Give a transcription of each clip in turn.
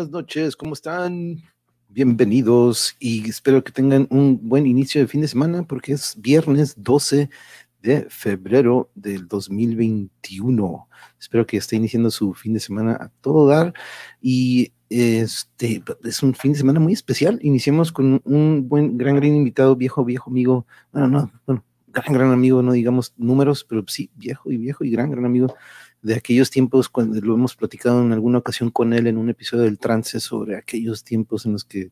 Buenas noches, ¿cómo están? Bienvenidos y espero que tengan un buen inicio de fin de semana porque es viernes 12 de febrero del 2021. Espero que esté iniciando su fin de semana a todo dar y este es un fin de semana muy especial. Iniciamos con un buen, gran, gran invitado, viejo, viejo amigo. Bueno, no, bueno, gran, gran amigo, no digamos números, pero sí, viejo y viejo y gran, gran amigo de aquellos tiempos cuando lo hemos platicado en alguna ocasión con él en un episodio del trance sobre aquellos tiempos en los que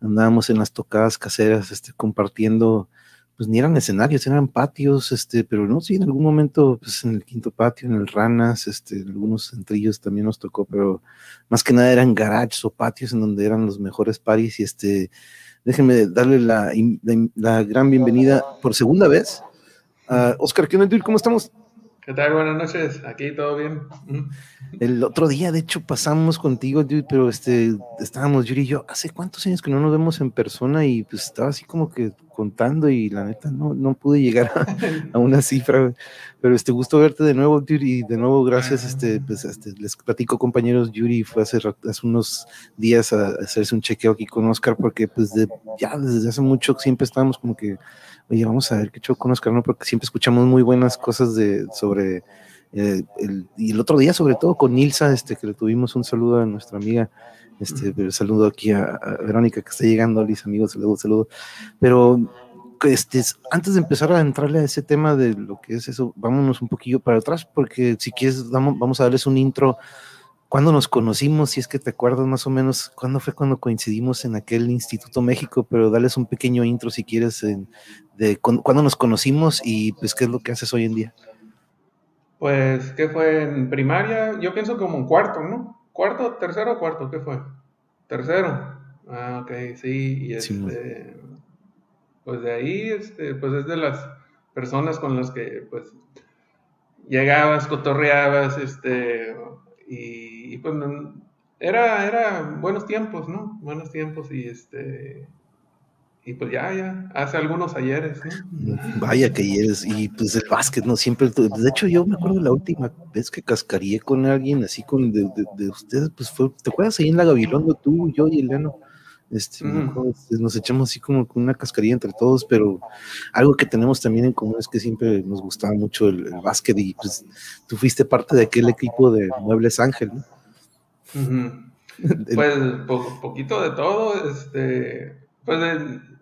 andábamos en las tocadas caseras, este, compartiendo, pues ni eran escenarios, eran patios, este, pero no, sí, en algún momento, pues en el quinto patio, en el Ranas, este, en algunos centrillos también nos tocó, pero más que nada eran garages o patios en donde eran los mejores paris y este, déjenme darle la, la, gran bienvenida por segunda vez a Oscar, ¿qué onda, ¿Cómo estamos? ¿Qué tal? Buenas noches. Aquí todo bien. El otro día, de hecho, pasamos contigo, dude, pero este, estábamos Yuri y yo, ¿hace cuántos años que no nos vemos en persona? Y pues estaba así como que contando y la neta no, no pude llegar a, una cifra, pero este gusto verte de nuevo, Yuri, y de nuevo gracias, este, pues este, les platico compañeros, Yuri fue hace, hace unos días a, hacerse un chequeo aquí con Oscar, porque pues de, ya desde hace mucho siempre estábamos como que oye, vamos a ver qué show con Oscar, ¿no? Porque siempre escuchamos muy buenas cosas de, sobre, eh, el, y el otro día sobre todo con Nilsa, este, que le tuvimos un saludo a nuestra amiga, este, saludo aquí a, Verónica que está llegando, Liz, amigos, saludo, saludo, pero este, antes de empezar a entrarle a ese tema de lo que es eso, vámonos un poquillo para atrás, porque si quieres, vamos, vamos a darles un intro cuándo nos conocimos, si es que te acuerdas más o menos, cuándo fue cuando coincidimos en aquel Instituto México, pero dales un pequeño intro si quieres de cuándo nos conocimos y pues qué es lo que haces hoy en día. Pues, ¿qué fue en primaria? Yo pienso como en cuarto, ¿no? ¿Cuarto, tercero o cuarto? ¿Qué fue? Tercero. Ah, ok, sí. Y este, pues de ahí, este, pues es de las personas con las que, pues, llegabas, cotorreabas, este, y, pues era, era buenos tiempos, ¿no? Buenos tiempos y este... Y pues ya, ya, hace algunos ayeres, ¿no? Vaya que ayeres, y pues el básquet, ¿no? Siempre, de hecho yo me acuerdo la última vez que cascaría con alguien así con de, de, ustedes, pues fue, ¿te acuerdas ahí en la Gabilondo, tú, yo y Eleno? Este, este, nos echamos así como con una cascarilla entre todos, pero algo que tenemos también en común es que siempre nos gustaba mucho el, básquet y pues tú fuiste parte de aquel equipo de Muebles Ángel, ¿no? Pues poquito de todo, este, pues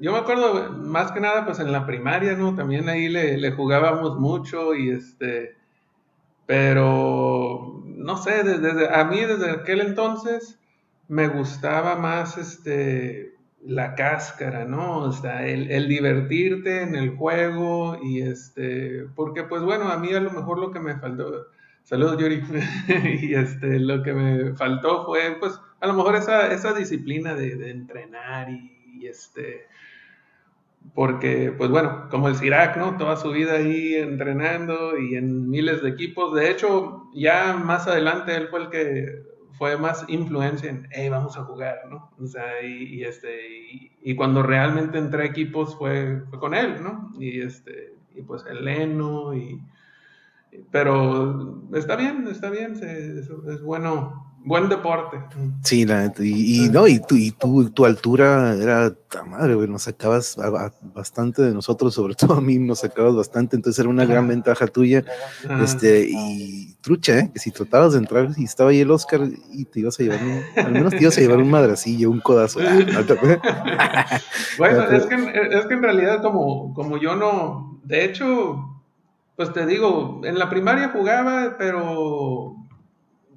yo me acuerdo más que nada pues en la primaria, ¿no? También ahí le, le jugábamos mucho y este, pero no sé, desde, a mí desde aquel entonces me gustaba más este, la cáscara, ¿no? O sea, el, divertirte en el juego y este, porque pues bueno, a mí a lo mejor lo que me faltó, saludos Yuri, y este, lo que me faltó fue pues a lo mejor esa, esa disciplina de, entrenar y, este, porque pues bueno, como el Sirac, ¿no? Toda su vida ahí entrenando y en miles de equipos, de hecho ya más adelante él fue el que fue más influencia en, hey, vamos a jugar, ¿no? O sea, y, este, y, cuando realmente entré a equipos fue, fue con él, ¿no? Y este, y pues el Leno, y, pero está bien, está bien, es bueno buen deporte. Sí, la y, y, no, y, tu, y tu, tu altura era, madre, güey, nos sacabas bastante de nosotros, sobre todo a mí nos sacabas bastante, entonces era una gran ventaja tuya, este, y trucha, ¿eh? que si tratabas de entrar y estaba ahí el Oscar y te ibas a llevar, un, al menos te ibas a llevar un madracillo, un codazo. bueno, es que, es que en realidad como, como yo no, de hecho, pues te digo, en la primaria jugaba, pero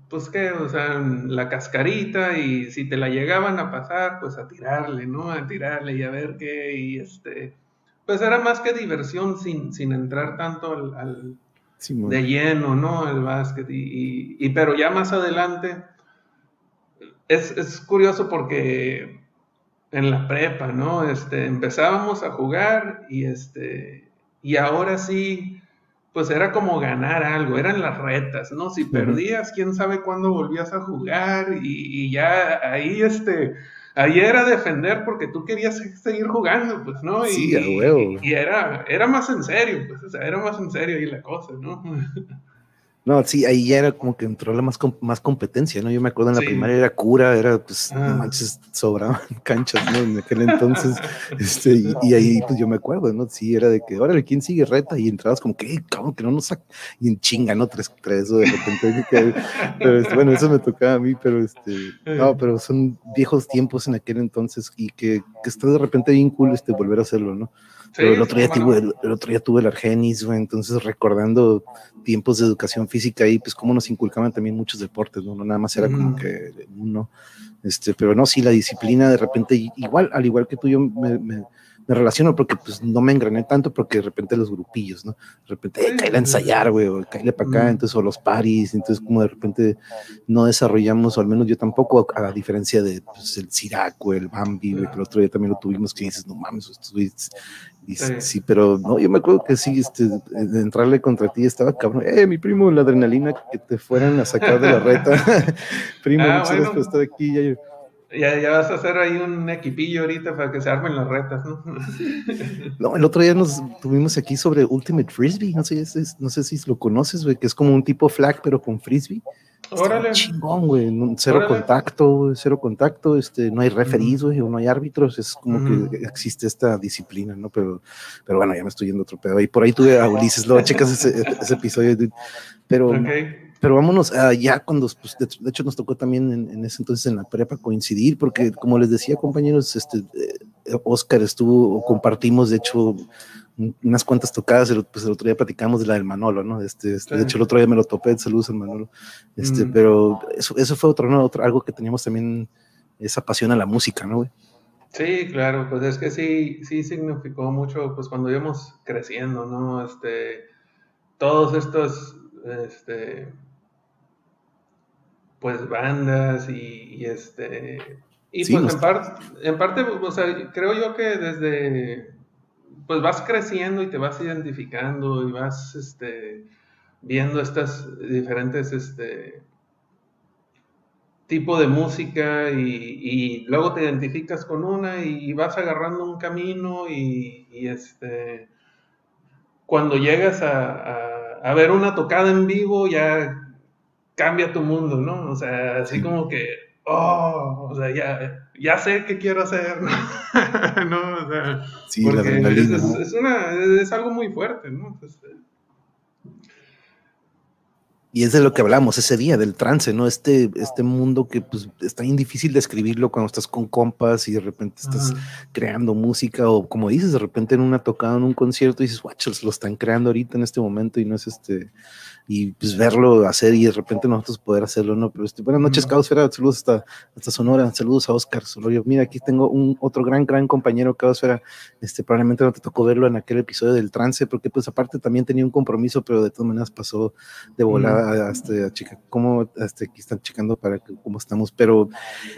pues que, o sea, la cascarita y si te la llegaban a pasar, pues a tirarle, ¿no? A tirarle y a ver qué, y este, pues era más que diversión sin, sin entrar tanto al, de lleno, ¿no? El básquet, y, y, pero ya más adelante, es, es, curioso porque en la prepa, ¿no? Este, empezábamos a jugar y este, y ahora sí, pues era como ganar algo, eran las retas, ¿no? Si perdías, quién sabe cuándo volvías a jugar y, ya ahí, este, ahí era defender porque tú querías seguir jugando, pues, ¿no? Sí, a huevo. Y, era, era más en serio, pues, o sea, era más en serio ahí la cosa, ¿no? No, sí, ahí ya era como que entró la más, más competencia, ¿no? Yo me acuerdo en la primaria era cura, era pues, no ah. manches, sobraban canchas, ¿no? En aquel entonces, este, y, ahí pues yo me acuerdo, ¿no? Sí, era de que, órale, ¿quién sigue reta? Y entrabas como que, cabrón, que no nos saca, y en chinga, ¿no? Tres, tres, o de repente, pero este, bueno, eso me tocaba a mí, pero este, no, pero son viejos tiempos en aquel entonces y que, que está de repente bien cool este, volver a hacerlo, ¿no? Pero el otro, día tuve, el, otro día tuve el Argenis, entonces recordando tiempos de educación física y pues cómo nos inculcaban también muchos deportes, ¿no? nada más era como que uno, este, pero no, sí, la disciplina de repente, igual, al igual que tú, yo me me relaciono porque pues no me engrané tanto porque de repente los grupillos, ¿no? De repente, eh, caíle a ensayar, güey, o caíle para acá, entonces, o los paris, entonces como de repente no desarrollamos, o al menos yo tampoco, a, diferencia de pues, el Siraco, el Bambi, güey, que el otro día también lo tuvimos, que dices, no mames, esto, y, sí. pero no, yo me acuerdo que sí, este, de entrarle contra ti estaba cabrón, eh, mi primo, la adrenalina que te fueran a sacar de la reta, primo, ah, muchas gracias por estar aquí, ya yo ya, ya, vas a hacer ahí un equipillo ahorita para que se armen las retas, ¿no? no, el otro día nos tuvimos aquí sobre Ultimate Frisbee, no sé, no sé si lo conoces, güey, que es como un tipo flag, pero con frisbee. Órale. chingón, güey, cero contacto, cero contacto, este, no hay referees, güey, no hay árbitros, es como que existe esta disciplina, ¿no? Pero, pero bueno, ya me estoy yendo otro pedo. Y por ahí tuve a Ulises, lo checas ese, ese episodio, pero... Okay pero vámonos ya cuando, pues, de, hecho nos tocó también en, ese entonces en la prepa coincidir, porque como les decía compañeros, este, eh, Oscar estuvo, compartimos de hecho unas cuantas tocadas, pues el otro día platicamos de la del Manolo, ¿no? Este, este De hecho el otro día me lo topé, saludos al Manolo, este, mm. pero eso, eso fue otro, ¿no? Otro, algo que teníamos también, esa pasión a la música, ¿no, güey? Sí, claro, pues es que sí, sí significó mucho, pues cuando íbamos creciendo, ¿no? Este, todos estos, este, pues bandas y, este y pues en, parte en parte o sea creo yo que desde pues vas creciendo y te vas identificando y vas este viendo estas diferentes este tipo de música y, luego te identificas con una y, vas agarrando un camino y, este cuando llegas a, a, ver una tocada en vivo ya cambia tu mundo, ¿no? O sea, así como que, oh, o sea, ya, ya sé qué quiero hacer, ¿no? ¿No? O sea, sí, porque es, es, una, es, algo muy fuerte, ¿no? y es de lo que hablamos ese día, del trance, ¿no? Este, este mundo que pues está bien difícil describirlo cuando estás con compas y de repente estás creando música o como dices, de repente en una tocada, en un concierto, dices, watchers, lo están creando ahorita en este momento y no es este, y pues verlo hacer y de repente nosotros poder hacerlo, ¿no? Pero este, buenas noches, Caosfera, saludos hasta, hasta Sonora, saludos a Oscar Solorio. Mira, aquí tengo un otro gran, gran compañero, Caosfera, este, probablemente no te tocó verlo en aquel episodio del trance, porque pues aparte también tenía un compromiso, pero de todas maneras pasó de volada hasta a chica, cómo este, aquí están checando para que, cómo estamos, pero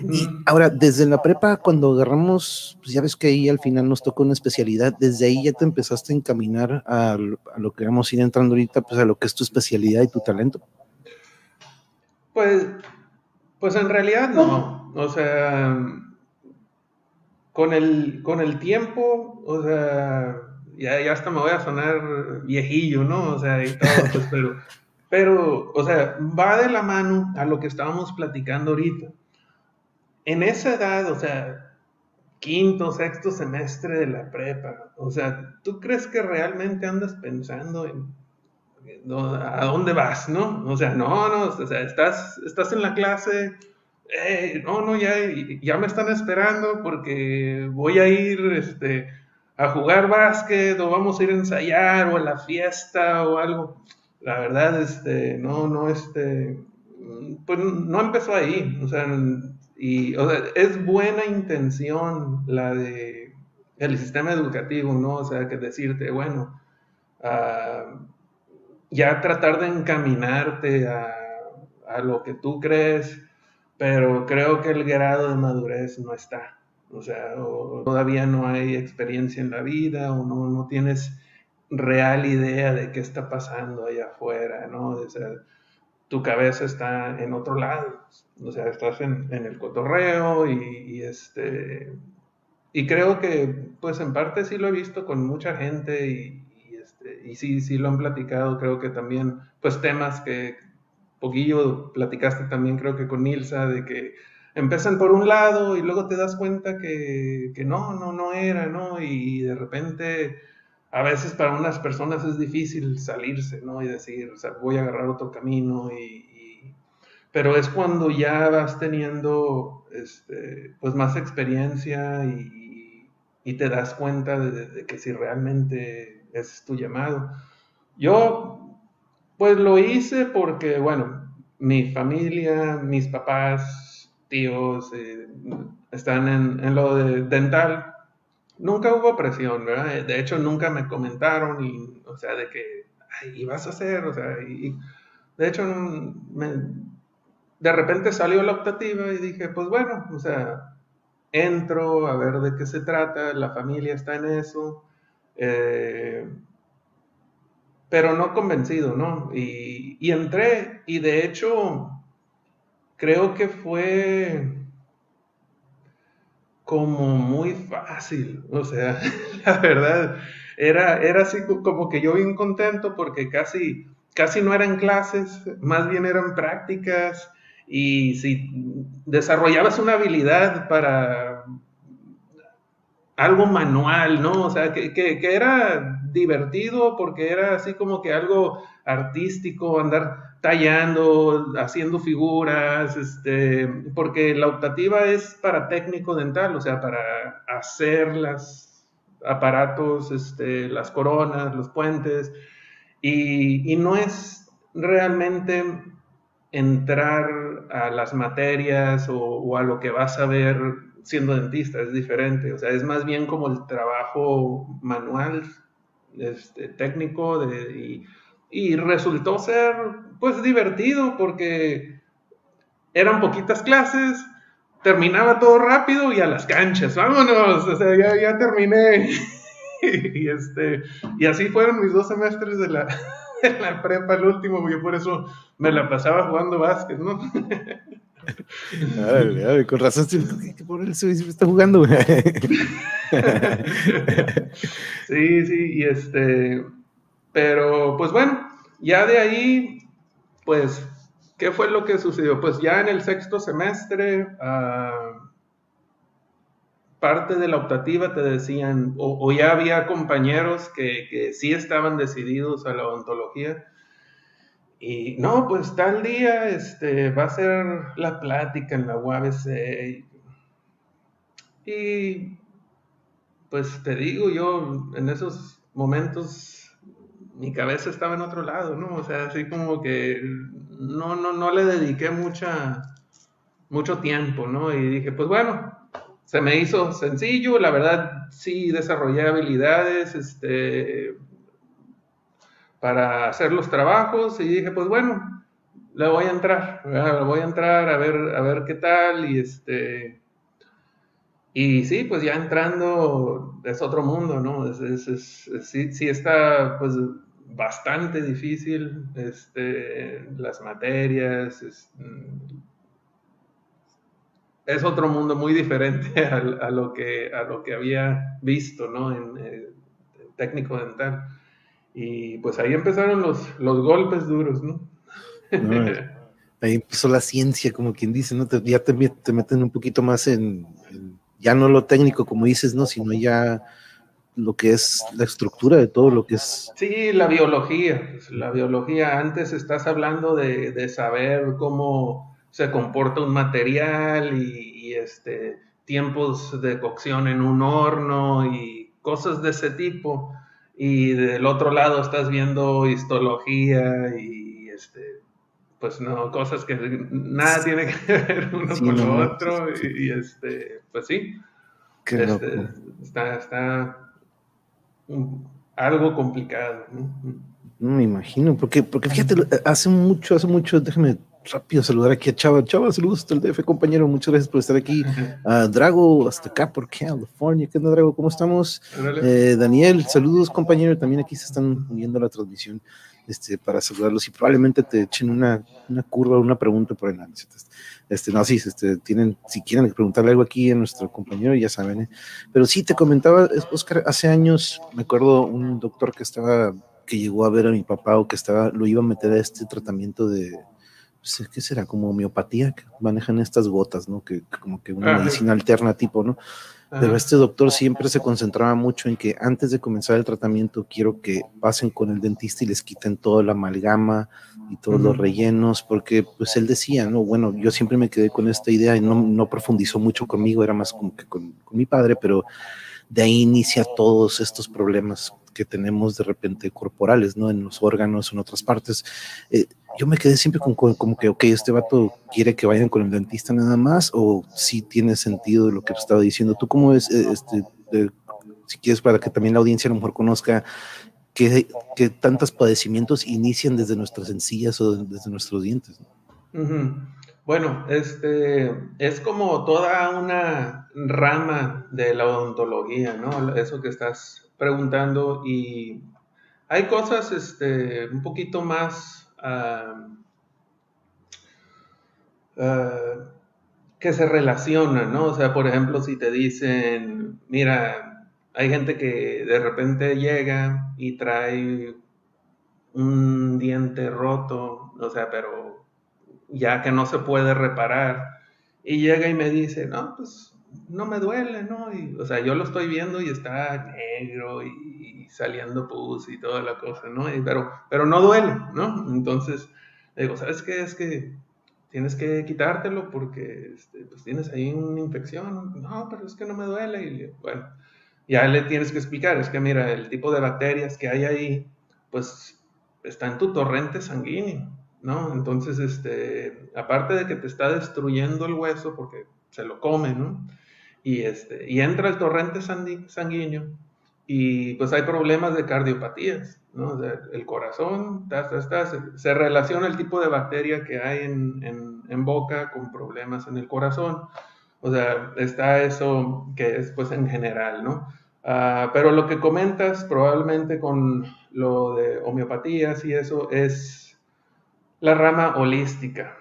y ahora, desde la prepa, cuando agarramos, pues ya ves que ahí al final nos tocó una especialidad, desde ahí ya te empezaste a encaminar a, a lo que vamos a ir entrando ahorita, pues a lo que es tu especialidad y tu talento? Pues, pues en realidad no. O sea, con el, con el tiempo, o sea, ya, ya hasta me voy a sonar viejillo, ¿no? O sea, y todo, pues, pero, pero, o sea, va de la mano a lo que estábamos platicando ahorita. En esa edad, o sea, quinto, sexto semestre de la prepa, o sea, ¿tú crees que realmente andas pensando en ¿a dónde vas? ¿No? O sea, no, no, o sea, estás, estás en la clase, eh, no, no, ya, ya me están esperando porque voy a ir este, a jugar básquet o vamos a ir a ensayar o a la fiesta o algo. La verdad, este, no, no, este, pues no empezó ahí, o sea, y, o sea, es buena intención la de el sistema educativo, ¿no? O sea, que decirte, bueno, uh, ya tratar de encaminarte a, lo que tú crees, pero creo que el grado de madurez no está. O sea, todavía no hay experiencia en la vida o no, no tienes real idea de qué está pasando allá afuera, ¿no? O sea, tu cabeza está en otro lado, o sea, estás en, el cotorreo y, este... Y creo que, pues en parte sí lo he visto con mucha gente y, y sí, sí lo han platicado, creo que también, pues temas que poquillo platicaste también, creo que con Nilsa, de que empiezan por un lado y luego te das cuenta que, que no, no, no era, ¿no? Y de repente a veces para unas personas es difícil salirse, ¿no? Y decir, o sea, voy a agarrar otro camino y, pero es cuando ya vas teniendo, este, pues más experiencia y, te das cuenta de, que si realmente es tu llamado. Yo, pues lo hice porque, bueno, mi familia, mis papás, tíos, eh, están en, en lo de dental, nunca hubo presión, ¿verdad? De hecho, nunca me comentaron, y, o sea, de que, ay, vas a hacer? O sea, y, de hecho, de repente salió la optativa y dije, pues bueno, o sea, entro a ver de qué se trata, la familia está en eso, eh, pero no convencido, ¿no? Y, y entré, y de hecho, creo que fue como muy fácil, o sea, la verdad, era, era así como que yo bien contento porque casi, casi no eran clases, más bien eran prácticas y si desarrollabas una habilidad para algo manual, ¿no? O sea, que, que, era divertido porque era así como que algo artístico, andar tallando, haciendo figuras, este, porque la optativa es para técnico dental, o sea, para hacer los aparatos, este, las coronas, los puentes, y, no es realmente entrar a las materias o, a lo que vas a ver siendo dentista, es diferente, o sea, es más bien como el trabajo manual, este, técnico, de, y, resultó ser pues divertido porque eran poquitas clases, terminaba todo rápido y a las canchas, vámonos, o sea, ya, ya terminé. y, este, y así fueron mis dos semestres de la, de la prepa, el último, yo por eso me la pasaba jugando básquet, ¿no? con razón, por él se está jugando. sí, sí, y este, pero pues bueno, ya de ahí pues, ¿qué fue lo que sucedió? Pues ya en el sexto semestre, ah, parte de la optativa te decían, o, ya había compañeros que, que, sí estaban decididos a la odontología. Y no, pues tal día este, va a ser la plática en la UABC. Y pues te digo, yo en esos momentos mi cabeza estaba en otro lado, ¿no? O sea, así como que no, no, no le dediqué mucha, mucho tiempo, ¿no? Y dije, pues bueno, se me hizo sencillo, la verdad sí desarrollé habilidades, este, para hacer los trabajos y dije, pues bueno, le voy a entrar, le voy a entrar a ver, a ver qué tal y este... Y sí, pues ya entrando es otro mundo, ¿no? Es, es, sí, sí está, pues bastante difícil, este, las materias, es, otro mundo muy diferente a, lo que, a lo que había visto ¿no? en, eh, técnico dental. Y pues ahí empezaron los, los golpes duros, ¿no? ahí empezó la ciencia, como quien dice, ¿no? ya te, te meten un poquito más en, en, ya no lo técnico, como dices, ¿no? Sino ya lo que es la estructura de todo lo que es. Sí, la biología. Pues, la biología, antes estás hablando de, saber cómo se comporta un material y, este, tiempos de cocción en un horno y cosas de ese tipo. Y del otro lado estás viendo histología y este, pues no, cosas que nada tiene que ver uno con lo otro. Y, este, pues sí. Este, está, está algo complicado. ¿no? me imagino, porque, porque fíjate, hace mucho, hace mucho, déjame rápido saludar aquí a Chava. Chava, saludos hasta el DF, compañero. Muchas gracias por estar aquí. a Drago, hasta acá por California. ¿Qué onda, Drago? ¿Cómo estamos? Eh, Daniel, saludos, compañero. También aquí se están viendo la transmisión este, para saludarlos y probablemente te echen una, una curva, una pregunta por el análisis. Este, no, sí, este, tienen, si quieren preguntarle algo aquí a nuestro compañero, ya saben. ¿eh? Pero sí, te comentaba, Oscar, hace años, me acuerdo un doctor que estaba que llegó a ver a mi papá o que estaba, lo iba a meter a este tratamiento de, ¿qué será? Como homeopatía, que manejan estas gotas, ¿no? Que, como que una medicina alterna tipo, ¿no? Pero este doctor siempre se concentraba mucho en que antes de comenzar el tratamiento quiero que pasen con el dentista y les quiten toda la amalgama y todos los rellenos, porque pues él decía, no, bueno, yo siempre me quedé con esta idea y no, no profundizó mucho conmigo, era más como que con, con mi padre, pero de ahí inicia todos estos problemas que tenemos de repente corporales, ¿no? En los órganos, en otras partes. Eh, yo me quedé siempre con, como que, ok, este vato quiere que vayan con el dentista nada más, o si tiene sentido lo que estaba diciendo. ¿Tú cómo es, eh, este, si quieres, para que también la audiencia a lo mejor conozca que, que tantos padecimientos inician desde nuestras encías o desde nuestros dientes? Bueno, este es como toda una rama de la odontología, ¿no? Eso que estás preguntando y hay cosas este, un poquito más ah, que se relacionan, ¿no? O sea, por ejemplo, si te dicen, mira, hay gente que de repente llega y trae un diente roto, o sea, pero ya que no se puede reparar, y llega y me dice, no, pues no me duele, ¿no? Y, o sea, yo lo estoy viendo y está negro y, saliendo pus y toda la cosa, ¿no? pero, pero no duele, ¿no? Entonces, digo, ¿sabes qué? Es que tienes que quitártelo porque este, pues tienes ahí una infección. No, pero es que no me duele. Y bueno, ya le tienes que explicar, es que mira, el tipo de bacterias que hay ahí, pues está en tu torrente sanguíneo, ¿no? Entonces, este, aparte de que te está destruyendo el hueso porque se lo come, y, este, y entra el torrente sanguíneo y pues hay problemas de cardiopatías, ¿no? el corazón, se, relaciona el tipo de bacteria que hay en, en, boca con problemas en el corazón. O sea, está eso que es pues en general, ¿no? Ah, pero lo que comentas probablemente con lo de homeopatías y eso es la rama holística,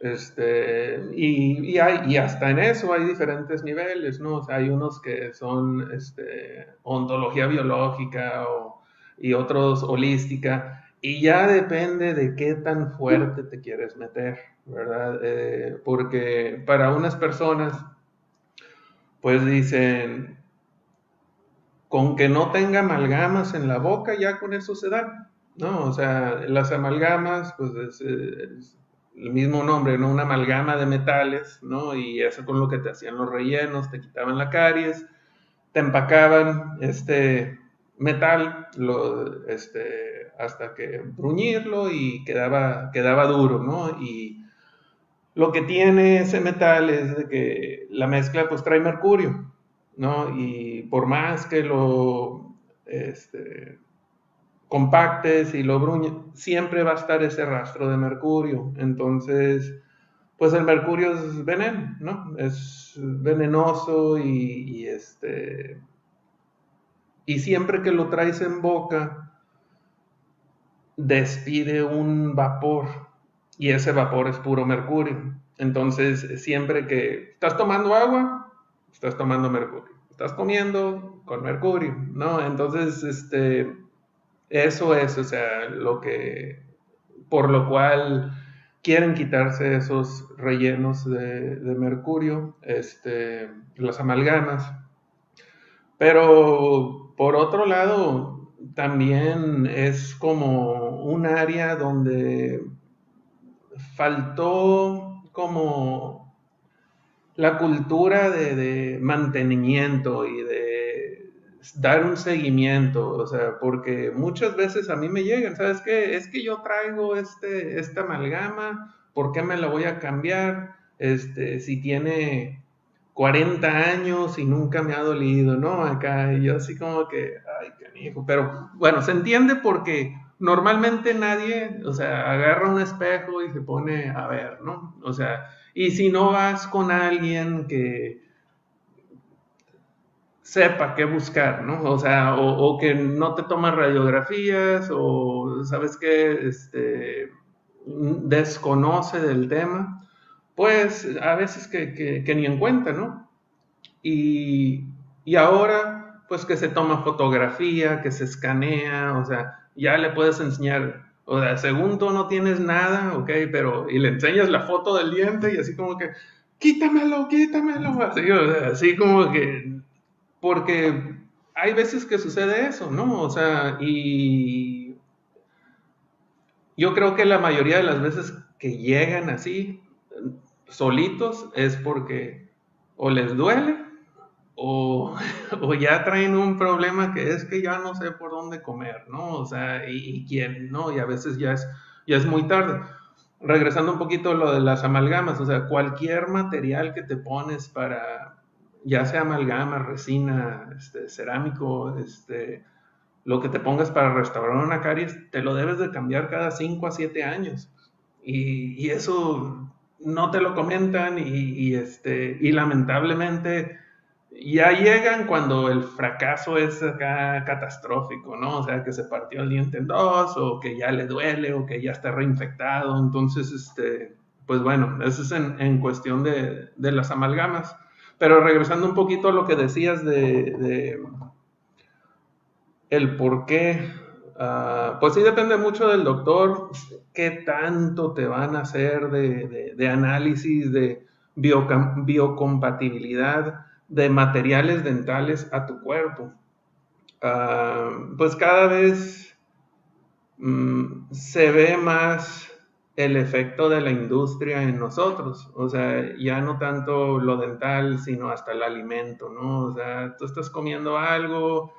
este, y, hay, y hasta en eso hay diferentes niveles, ¿no? O sea, hay unos que son este, ontología biológica y otros holística, y ya depende de qué tan fuerte te quieres meter, ¿verdad? Eh, porque para unas personas, pues dicen, con que no tenga amalgamas en la boca, ya con eso se da, ¿no? O sea, las amalgamas, pues es el mismo nombre, ¿no? Una amalgama de metales, ¿no? Y eso con lo que te hacían los rellenos, te quitaban la caries, te empacaban este metal, lo, este, hasta que bruñirlo y quedaba, quedaba duro, ¿no? Y lo que tiene ese metal es de que la mezcla pues trae mercurio, ¿no? Y por más que lo, este, compactes y lo bruñes, siempre va a estar ese rastro de mercurio. Entonces, pues el mercurio es veneno, ¿no? Es venenoso y, este... Y siempre que lo traes en boca, despide un vapor y ese vapor es puro mercurio. Entonces, siempre que estás tomando agua, estás tomando mercurio. Estás comiendo con mercurio, ¿no? Entonces, este, eso es, o sea, lo que, por lo cual quieren quitarse esos rellenos de, mercurio, este, las amalgamas. Pero por otro lado, también es como un área donde faltó como la cultura de mantenimiento y de dar un seguimiento, o sea, porque muchas veces a mí me llegan, ¿sabes qué? Es que yo traigo este, esta amalgama, ¿por qué me la voy a cambiar? Este, si tiene 40 años y nunca me ha dolido, ¿no? Acá, y yo así como que, ay, canijo, pero bueno, se entiende porque normalmente nadie, o sea, agarra un espejo y se pone a ver, ¿no? O sea, y si no vas con alguien que sepa qué buscar, ¿no? O sea, o, que no te toma radiografías o, ¿sabes qué? Este, desconoce del tema, pues a veces que, ni en cuenta, ¿no? Y, y, ahora, pues que se toma fotografía, que se escanea, o sea, ya le puedes enseñar, o sea, según tú no tienes nada, ok, pero, y le enseñas la foto del diente y así como que, quítamelo, quítamelo, así como que, porque hay veces que sucede eso, ¿no? O sea, y yo creo que la mayoría de las veces que llegan así, solitos, es porque o les duele o, ya traen un problema que es que ya no sé por dónde comer, ¿no? O sea, y, quién, ¿no? Y a veces ya es, ya es muy tarde. Regresando un poquito a lo de las amalgamas, o sea, cualquier material que te pones para, ya sea amalgama, resina, este, cerámico, este, lo que te pongas para restaurar una caries, te lo debes de cambiar cada 5 a 7 años. Y, eso no te lo comentan y, y, este, y lamentablemente ya llegan cuando el fracaso es acá catastrófico, ¿no? O sea, que se partió el diente en dos, o que ya le duele, o que ya está reinfectado. Entonces, este, pues bueno, eso es en, cuestión de, las amalgamas. Pero regresando un poquito a lo que decías de, el por qué, ah, pues sí depende mucho del doctor, qué tanto te van a hacer de, análisis de biocompatibilidad de materiales dentales a tu cuerpo. Ah, pues cada vez mm, se ve más el efecto de la industria en nosotros, o sea, ya no tanto lo dental, sino hasta el alimento, ¿no? O sea, tú estás comiendo algo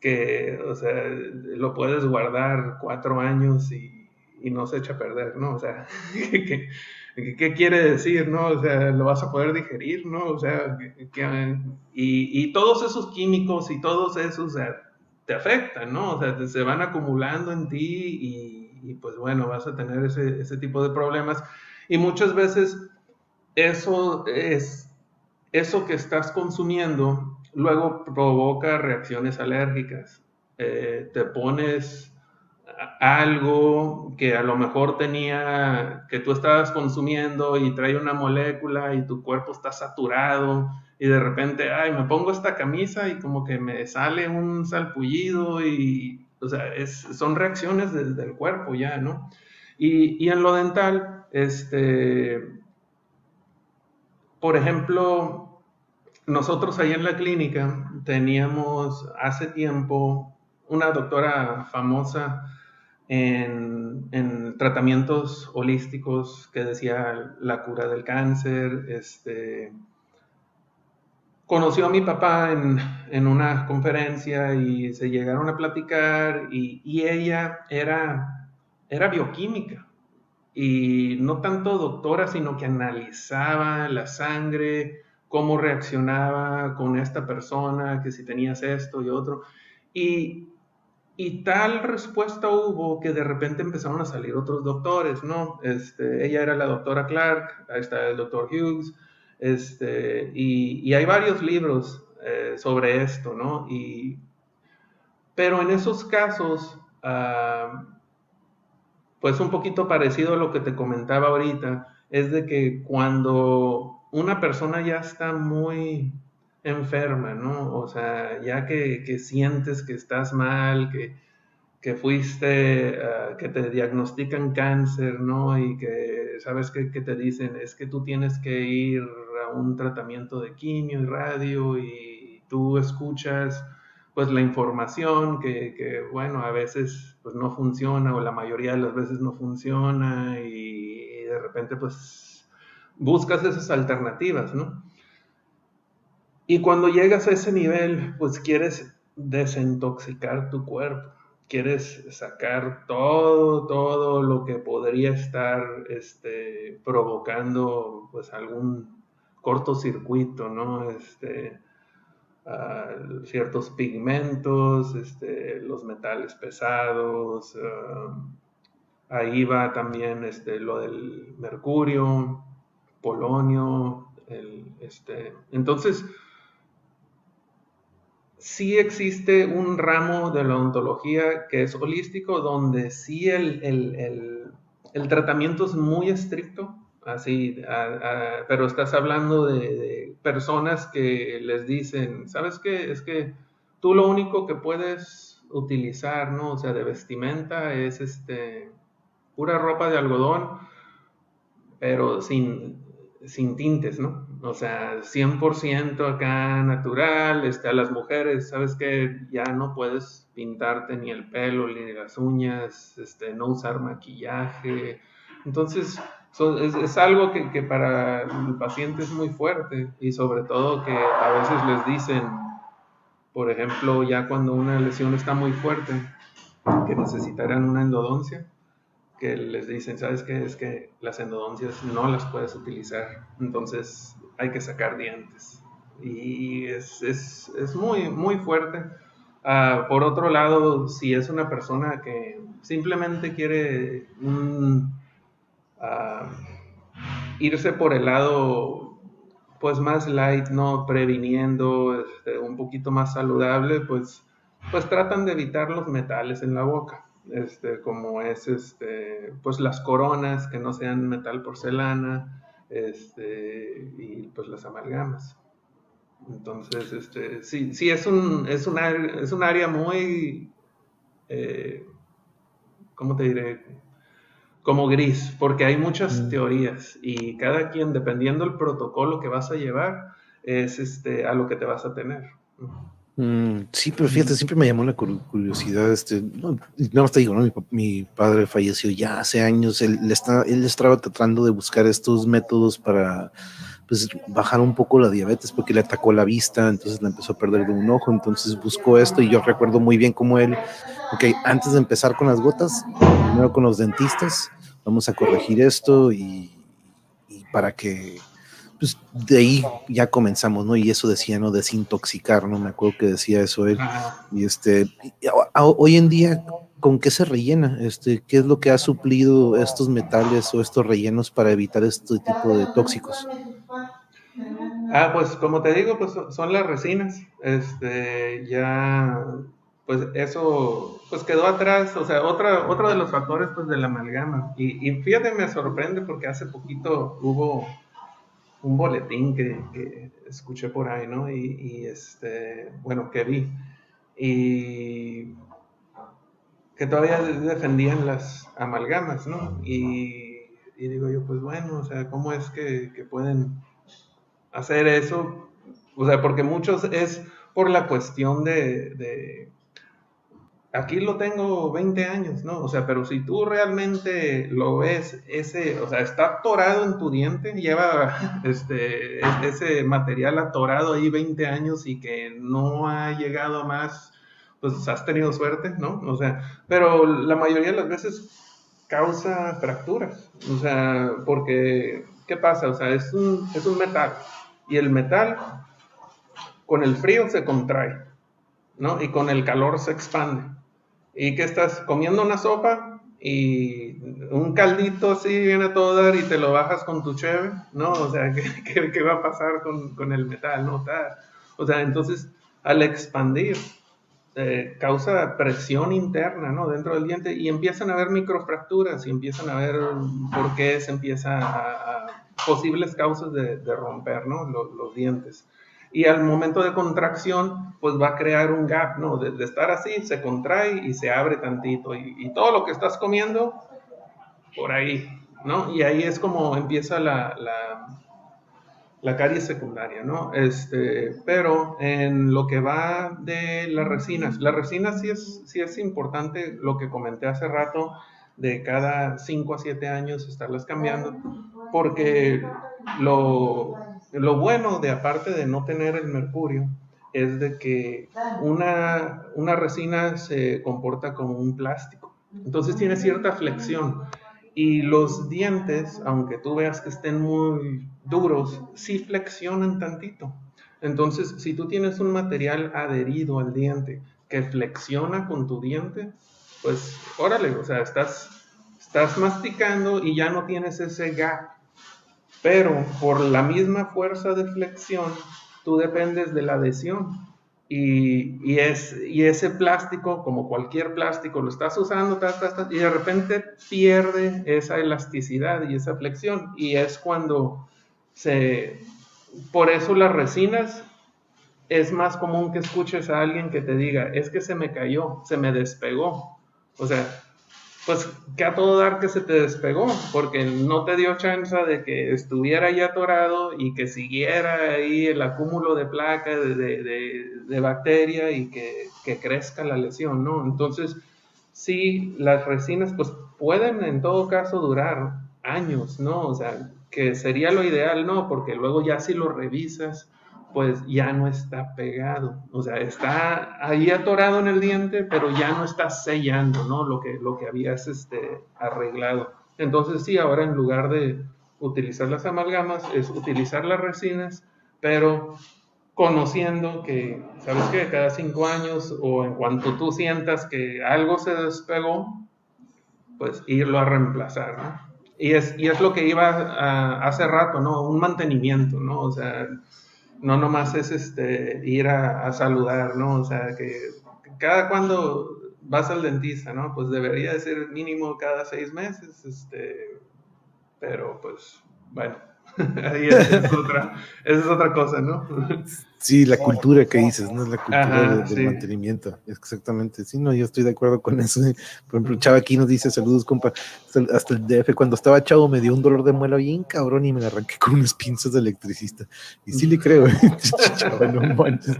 que, o sea, lo puedes guardar cuatro años y, y no se echa a perder, ¿no? O sea, que, ¿Qué, quiere decir, no? O sea, lo vas a poder digerir, ¿no? O sea, y, todos esos químicos y todos esos te afectan, ¿no? O sea, se van acumulando en ti y, pues bueno, vas a tener ese, ese, tipo de problemas. Y muchas veces eso es, eso que estás consumiendo luego provoca reacciones alérgicas. Eh, te pones algo que a lo mejor tenía, que tú estabas consumiendo y trae una molécula y tu cuerpo está saturado y de repente, ay, me pongo esta camisa y como que me sale un salpullido y, o sea, son reacciones del cuerpo ya, ¿no? Y, en lo dental, este, por ejemplo, nosotros ahí en la clínica teníamos hace tiempo una doctora famosa en, tratamientos holísticos que decía la cura del cáncer. Este, conoció a mi papá en, una conferencia y se llegaron a platicar y, ella era, era bioquímica y no tanto doctora, sino que analizaba la sangre, cómo reaccionaba con esta persona, que si tenías esto y otro. Y y tal respuesta hubo que de repente empezaron a salir otros doctores, ¿no? Este, ella era la doctora Clark, ahí está el doctor Hughes, este, y, hay varios libros eh, sobre esto, ¿no? Y, pero en esos casos, ah, pues un poquito parecido a lo que te comentaba ahorita, es de que cuando una persona ya está muy enferma, ¿no? O sea, ya que, sientes que estás mal, que, que fuiste, ah, que te diagnostican cáncer, ¿no? Y que sabes que, te dicen, es que tú tienes que ir un tratamiento de quimio y radio y tú escuchas pues la información que, bueno, a veces pues no funciona o la mayoría de las veces no funciona y de repente pues buscas esas alternativas, ¿no? Y cuando llegas a ese nivel, pues quieres desintoxicar tu cuerpo, quieres sacar todo, todo lo que podría estar este, provocando pues algún cortocircuito, ¿no? Este, ah, ciertos pigmentos, este, los metales pesados, ah, ahí va también este, lo del mercurio, polonio, entonces, sí existe un ramo de la ontología que es holístico, donde sí el, tratamiento es muy estricto, así, pero estás hablando de, personas que les dicen, ¿sabes qué? Es que tú lo único que puedes, utilizar, ¿no? O sea, de vestimenta es este pura ropa de algodón, pero sin, sin tintes, ¿no? O sea, 100% acá natural, este, a las mujeres, ¿sabes qué? Ya no puedes pintarte ni el pelo, ni las uñas, este, no usar maquillaje. Entonces, es, algo que, que, para el paciente es muy fuerte y sobre todo que a veces les dicen, por ejemplo, ya cuando una lesión está muy fuerte, que necesitarán una endodoncia, que les dicen, ¿sabes qué? Es que las endodoncias no las puedes utilizar, entonces hay que sacar dientes. Y es, es, es muy, muy fuerte. Uh, por otro lado, si es una persona que simplemente quiere irse por el lado pues más light, ¿no? Previniendo, este, un poquito más saludable, pues, pues tratan de evitar los metales en la boca este, como es este, pues las coronas que no sean metal porcelana, este, y pues las amalgamas. Entonces, este, sí, sí es un, es un, es un área muy, eh, ¿cómo te diré? Como gris, porque hay muchas mm. teorías y cada quien, dependiendo del protocolo que vas a llevar, es este, a lo que te vas a tener. Mm, sí, pero fíjate, siempre me llamó la curiosidad. Este, no, nada más te digo, ¿no? Mi, padre falleció ya hace años. Él, está, él estaba tratando de buscar estos métodos para pues, bajar un poco la diabetes porque le atacó la vista, entonces le empezó a perder de un ojo. Entonces buscó esto y yo recuerdo muy bien cómo él, ok, antes de empezar con las gotas, primero con los dentistas, vamos a corregir esto y para que pues de ahí ya comenzamos, ¿no? Y eso decía, ¿no? Desintoxicar, ¿no? Me acuerdo que decía eso él. Y este, hoy en día, ¿con qué se rellena? Este, ¿Qué es lo que ha suplido estos metales o estos rellenos para evitar este tipo de tóxicos? Ah, pues como te digo, pues son las resinas. Este, ya, pues eso, pues quedó atrás. O sea, otra, otro de los factores, pues de la amalgama. Y, y fíjate, me sorprende porque hace poquito hubo un boletín que, escuché por ahí, ¿no? Y, este, bueno, que vi. Y que todavía defendían las amalgamas, ¿no? Y, digo yo, pues bueno, o sea, ¿cómo es que, que pueden hacer eso? O sea, porque muchos es por la cuestión de, aquí lo tengo 20 años, ¿no? O sea, pero si tú realmente lo ves, ese, o sea, está atorado en tu diente, lleva este, ese material atorado ahí 20 años y que no ha llegado más, pues has tenido suerte, ¿no? O sea, pero la mayoría de las veces causa fracturas, o sea, porque, ¿qué pasa? O sea, es un, es un metal y el metal con el frío se contrae, ¿no? Y con el calor se expande y que estás comiendo una sopa y un caldito así viene a todo dar y te lo bajas con tu cheve, ¿no? O sea, ¿qué, qué, va a pasar con, con, el metal, no? O sea, entonces, al expandir, eh, causa presión interna, ¿no? Dentro del diente y empiezan a haber microfracturas y empiezan a ver por qué se empieza a, posibles causas de, de romper, ¿no? Los, dientes y al momento de contracción, pues va a crear un gap, ¿no? De, estar así, se contrae y se abre tantito. Y, todo lo que estás comiendo, por ahí, ¿no? Y ahí es como empieza la, la, la caries secundaria, ¿no? Este, pero en lo que va de las resinas, las resinas sí es, sí es importante, lo que comenté hace rato, de cada 5 a 7 años estarlas cambiando, porque lo, lo bueno de aparte de no tener el mercurio es de que una, una resina se comporta como un plástico. Entonces tiene cierta flexión. Y los dientes, aunque tú veas que estén muy duros, sí flexionan tantito. Entonces, si tú tienes un material adherido al diente que flexiona con tu diente, pues órale, o sea, estás, estás masticando y ya no tienes ese gap pero por la misma fuerza de flexión, tú dependes de la adhesión. Y, es, y ese plástico, como cualquier plástico, lo estás usando y de repente pierde esa elasticidad y esa flexión. Y es cuando se... Por eso las resinas es más común que escuches a alguien que te diga, es que se me cayó, se me despegó. O sea, pues que a todo dar que se te despegó, porque no te dio chance de que estuviera ahí atorado y que siguiera ahí el acúmulo de placa, de, bacteria y que, que, crezca la lesión, ¿no? Entonces, sí, las resinas pues pueden en todo caso durar años, ¿no? O sea, que sería lo ideal, ¿no? Porque luego ya si lo revisas, pues ya no está pegado. O sea, está ahí atorado en el diente, pero ya no está sellando, ¿no? Lo que, lo que habías este, arreglado. Entonces sí, ahora en lugar de utilizar las amalgamas, es utilizar las resinas, pero conociendo que, ¿sabes qué? Cada cinco años o en cuanto tú sientas que algo se despegó, pues irlo a reemplazar, ¿no? Y es, y es lo que iba a, hace rato, ¿no? Un mantenimiento, ¿no? O sea, no nomás es este, ir a, saludar, ¿no? O sea, que cada cuando vas al dentista, ¿no? Pues debería de ser mínimo cada seis meses, este, pero pues, bueno, ahí es, otra, esa es otra cosa, ¿no? Sí, la cultura que dices, ¿no? La cultura del mantenimiento. Exactamente. Sí, no, yo estoy de acuerdo con eso. Por ejemplo, Chava aquí nos dice saludos, compa. Hasta el DF, cuando estaba chavo, me dio un dolor de muela bien cabrón y me arranqué con unas pinzas de electricista. Y sí le creo. Chava, no manches.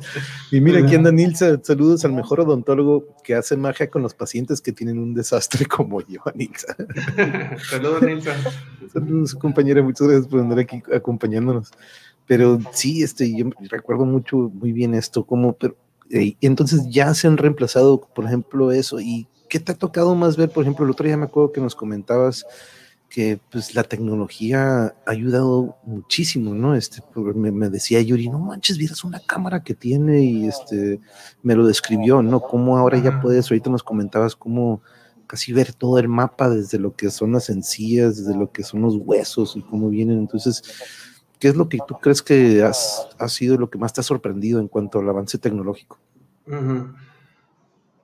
Y mira, aquí anda Nilsa. Saludos al mejor odontólogo que hace magia con los pacientes que tienen un desastre como yo, Nilsa. saludos, Nilsa. Saludos, compañera. Muchas gracias por andar aquí acompañándonos. Pero sí, este, yo recuerdo mucho, muy bien esto, como, pero, eh, entonces ya se han reemplazado, por ejemplo, eso. ¿Y qué te ha tocado más ver? Por ejemplo, el otro día me acuerdo que nos comentabas que pues la tecnología ha ayudado muchísimo, ¿no? Este, me, me, decía Yuri, no manches, vieras una cámara que tiene y este, me lo describió, ¿no? Cómo ahora ya puedes, ahorita nos comentabas cómo casi ver todo el mapa desde lo que son las encías, desde lo que son los huesos y cómo vienen. Entonces, ¿qué es lo que tú crees que has, ha sido lo que más te ha sorprendido en cuanto al avance tecnológico?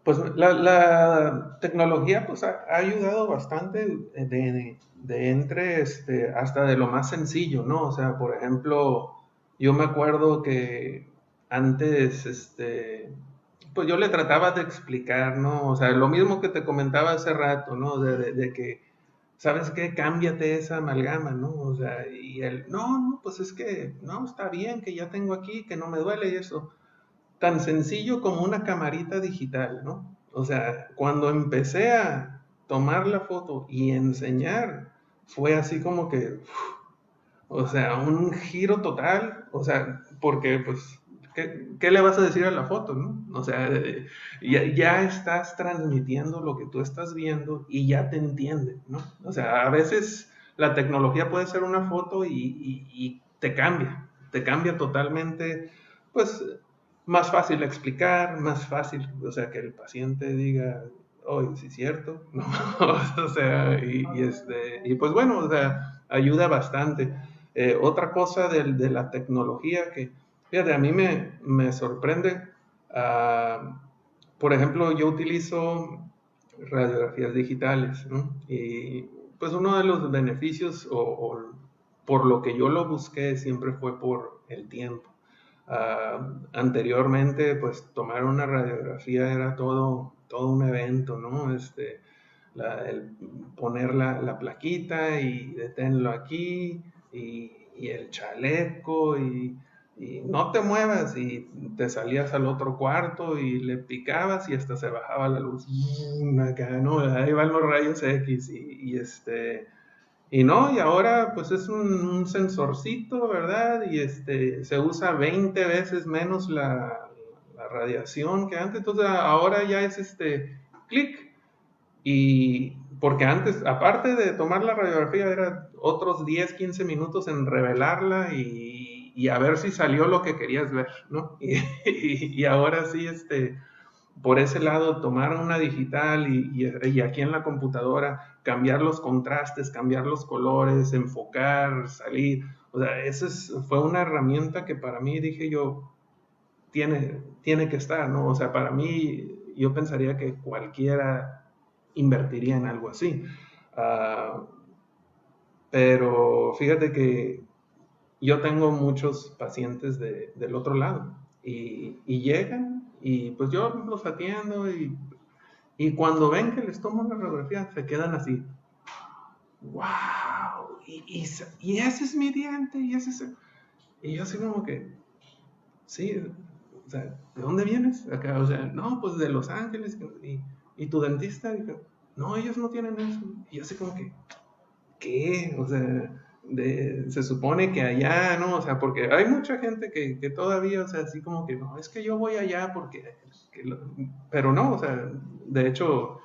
Pues la, tecnología pues, ha, ayudado bastante de, entre este, hasta de lo más sencillo, ¿no? O sea, por ejemplo, yo me acuerdo que antes, este, pues yo le trataba de explicar, ¿no? O sea, lo mismo que te comentaba hace rato, ¿no? de que ¿sabes qué? Cámbiate esa amalgama, ¿no? O sea, y él, no, no, pues es que, no, está bien, que ya tengo aquí, que no me duele y eso. Tan sencillo como una camarita digital, ¿no? O sea, cuando empecé a tomar la foto y enseñar, fue así como que, o sea, un giro total, o sea, porque pues ¿Qué, le vas a decir a la foto? ¿no? O sea, ya, estás transmitiendo lo que tú estás viendo y ya te entiende, ¿no? O sea, a veces la tecnología puede ser una foto y, te cambia, te cambia totalmente, pues más fácil explicar, más fácil, o sea, que el paciente diga, oye, sí es cierto, ¿no? o sea, y, este, y pues bueno, o sea, ayuda bastante. Eh, otra cosa de la tecnología que Fíjate, a mí me, sorprende. Ah, por ejemplo, yo utilizo radiografías digitales, ¿no? Y pues uno de los beneficios o, por lo que yo lo busqué siempre fue por el tiempo. Ah, anteriormente, pues tomar una radiografía era todo, todo un evento, ¿no? Este, el poner la, plaquita y detenerlo aquí y el chaleco y y no te muevas y te salías al otro cuarto y le picabas y hasta se bajaba la luz. ¿no? Ahí van los rayos X y, este... Y no, y ahora pues es un, sensorcito, ¿verdad? Y este, se usa 20 veces menos la, la radiación que antes. Entonces ahora ya es este clic. Y porque antes, aparte de tomar la radiografía, era otros 10, 15 minutos en revelarla y y a ver si salió lo que querías ver, ¿no? Y, ahora sí, este, por ese lado, tomar una digital y, aquí en la computadora, cambiar los contrastes, cambiar los colores, enfocar, salir. O sea, esa fue una herramienta que para mí, dije yo, tiene, tiene que estar, ¿no? O sea, para mí, yo pensaría que cualquiera invertiría en algo así. Ah, pero fíjate que yo tengo muchos pacientes del otro lado Y, y llegan y pues yo los atiendo y, y cuando ven que les tomo una radiografía se quedan así. ¡Wow! Y, y, ese es mi diente y ese es... Y yo así como que, sí, o sea, ¿de dónde vienes? Acá, o sea, no, pues de Los Ángeles. ¿Y, tu dentista? No, ellos no tienen eso. Y yo así como que, ¿qué? O sea, se supone que allá, ¿no? O sea, porque hay mucha gente que, que, todavía, o sea, así como que, no, es que yo voy allá porque, pero no, o sea, de hecho,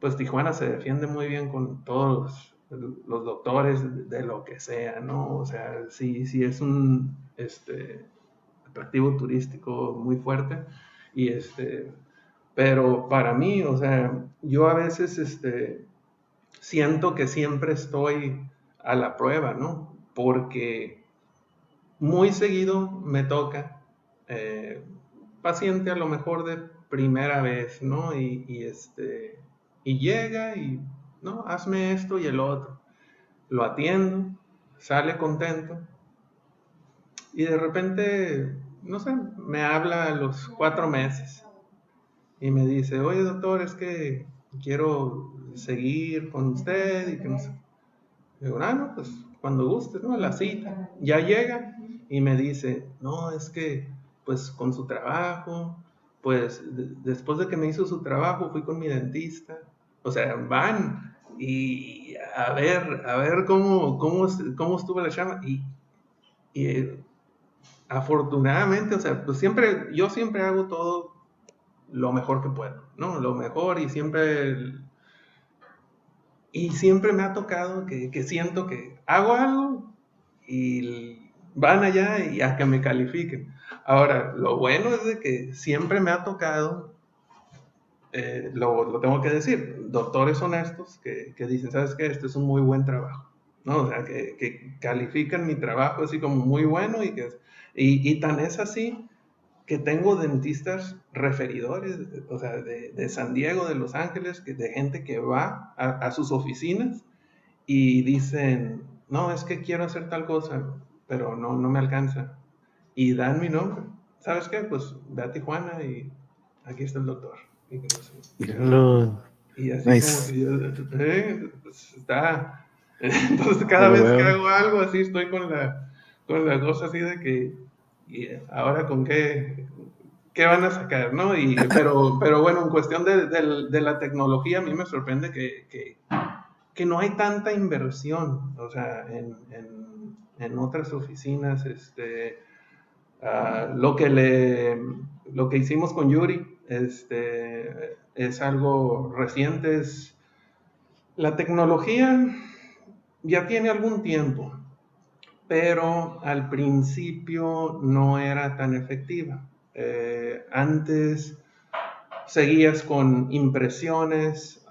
pues Tijuana se defiende muy bien con todos los, doctores de, lo que sea, ¿no? O sea, sí, sí es un, este, atractivo turístico muy fuerte y este, pero para mí, o sea, yo a veces, este, siento que siempre estoy a la prueba, ¿no? Porque muy seguido me toca eh, paciente a lo mejor de primera vez, ¿no? Y, este, y llega y, no, hazme esto y el otro. Lo atiendo, sale contento y de repente, no sé, me habla a los cuatro meses y me dice, oye doctor, es que quiero seguir con usted y que no sé. Digo, ah, pues cuando guste, ¿no? La cita. Ya llega y me dice, no, es que pues con su trabajo, pues después de que me hizo su trabajo fui con mi dentista. O sea, van y a ver, a ver cómo, cómo, cómo estuvo la llama. Y, y afortunadamente, o sea, pues siempre, yo siempre hago todo lo mejor que puedo, ¿no? Lo mejor y siempre y siempre me ha tocado que, siento que hago algo y van allá y a que me califiquen. Ahora, lo bueno es de que siempre me ha tocado, eh, lo, tengo que decir, doctores honestos que, dicen, ¿sabes qué? Este es un muy buen trabajo. ¿no? O sea, que, califican mi trabajo así como muy bueno y que... Y, y tan es así que tengo dentistas referidores, o sea, de, San Diego, de Los Ángeles, que, de gente que va a, sus oficinas y dicen, no, es que quiero hacer tal cosa, pero no, no me alcanza. Y dan mi nombre. ¿Sabes qué? Pues ve a Tijuana y aquí está el doctor. Y, y así como eh, pues, está. Entonces cada vez que hago algo así estoy con la, con la cosa así de que y ahora con qué, qué van a sacar, ¿no? Y, pero, pero bueno, en cuestión de, de, la tecnología, a mí me sorprende que, que, que, no hay tanta inversión, o sea, en, en, en otras oficinas, este, uh, lo, que le, lo que hicimos con Yuri este, es algo reciente, es la tecnología ya tiene algún tiempo, pero al principio no era tan efectiva. Eh, antes seguías con impresiones.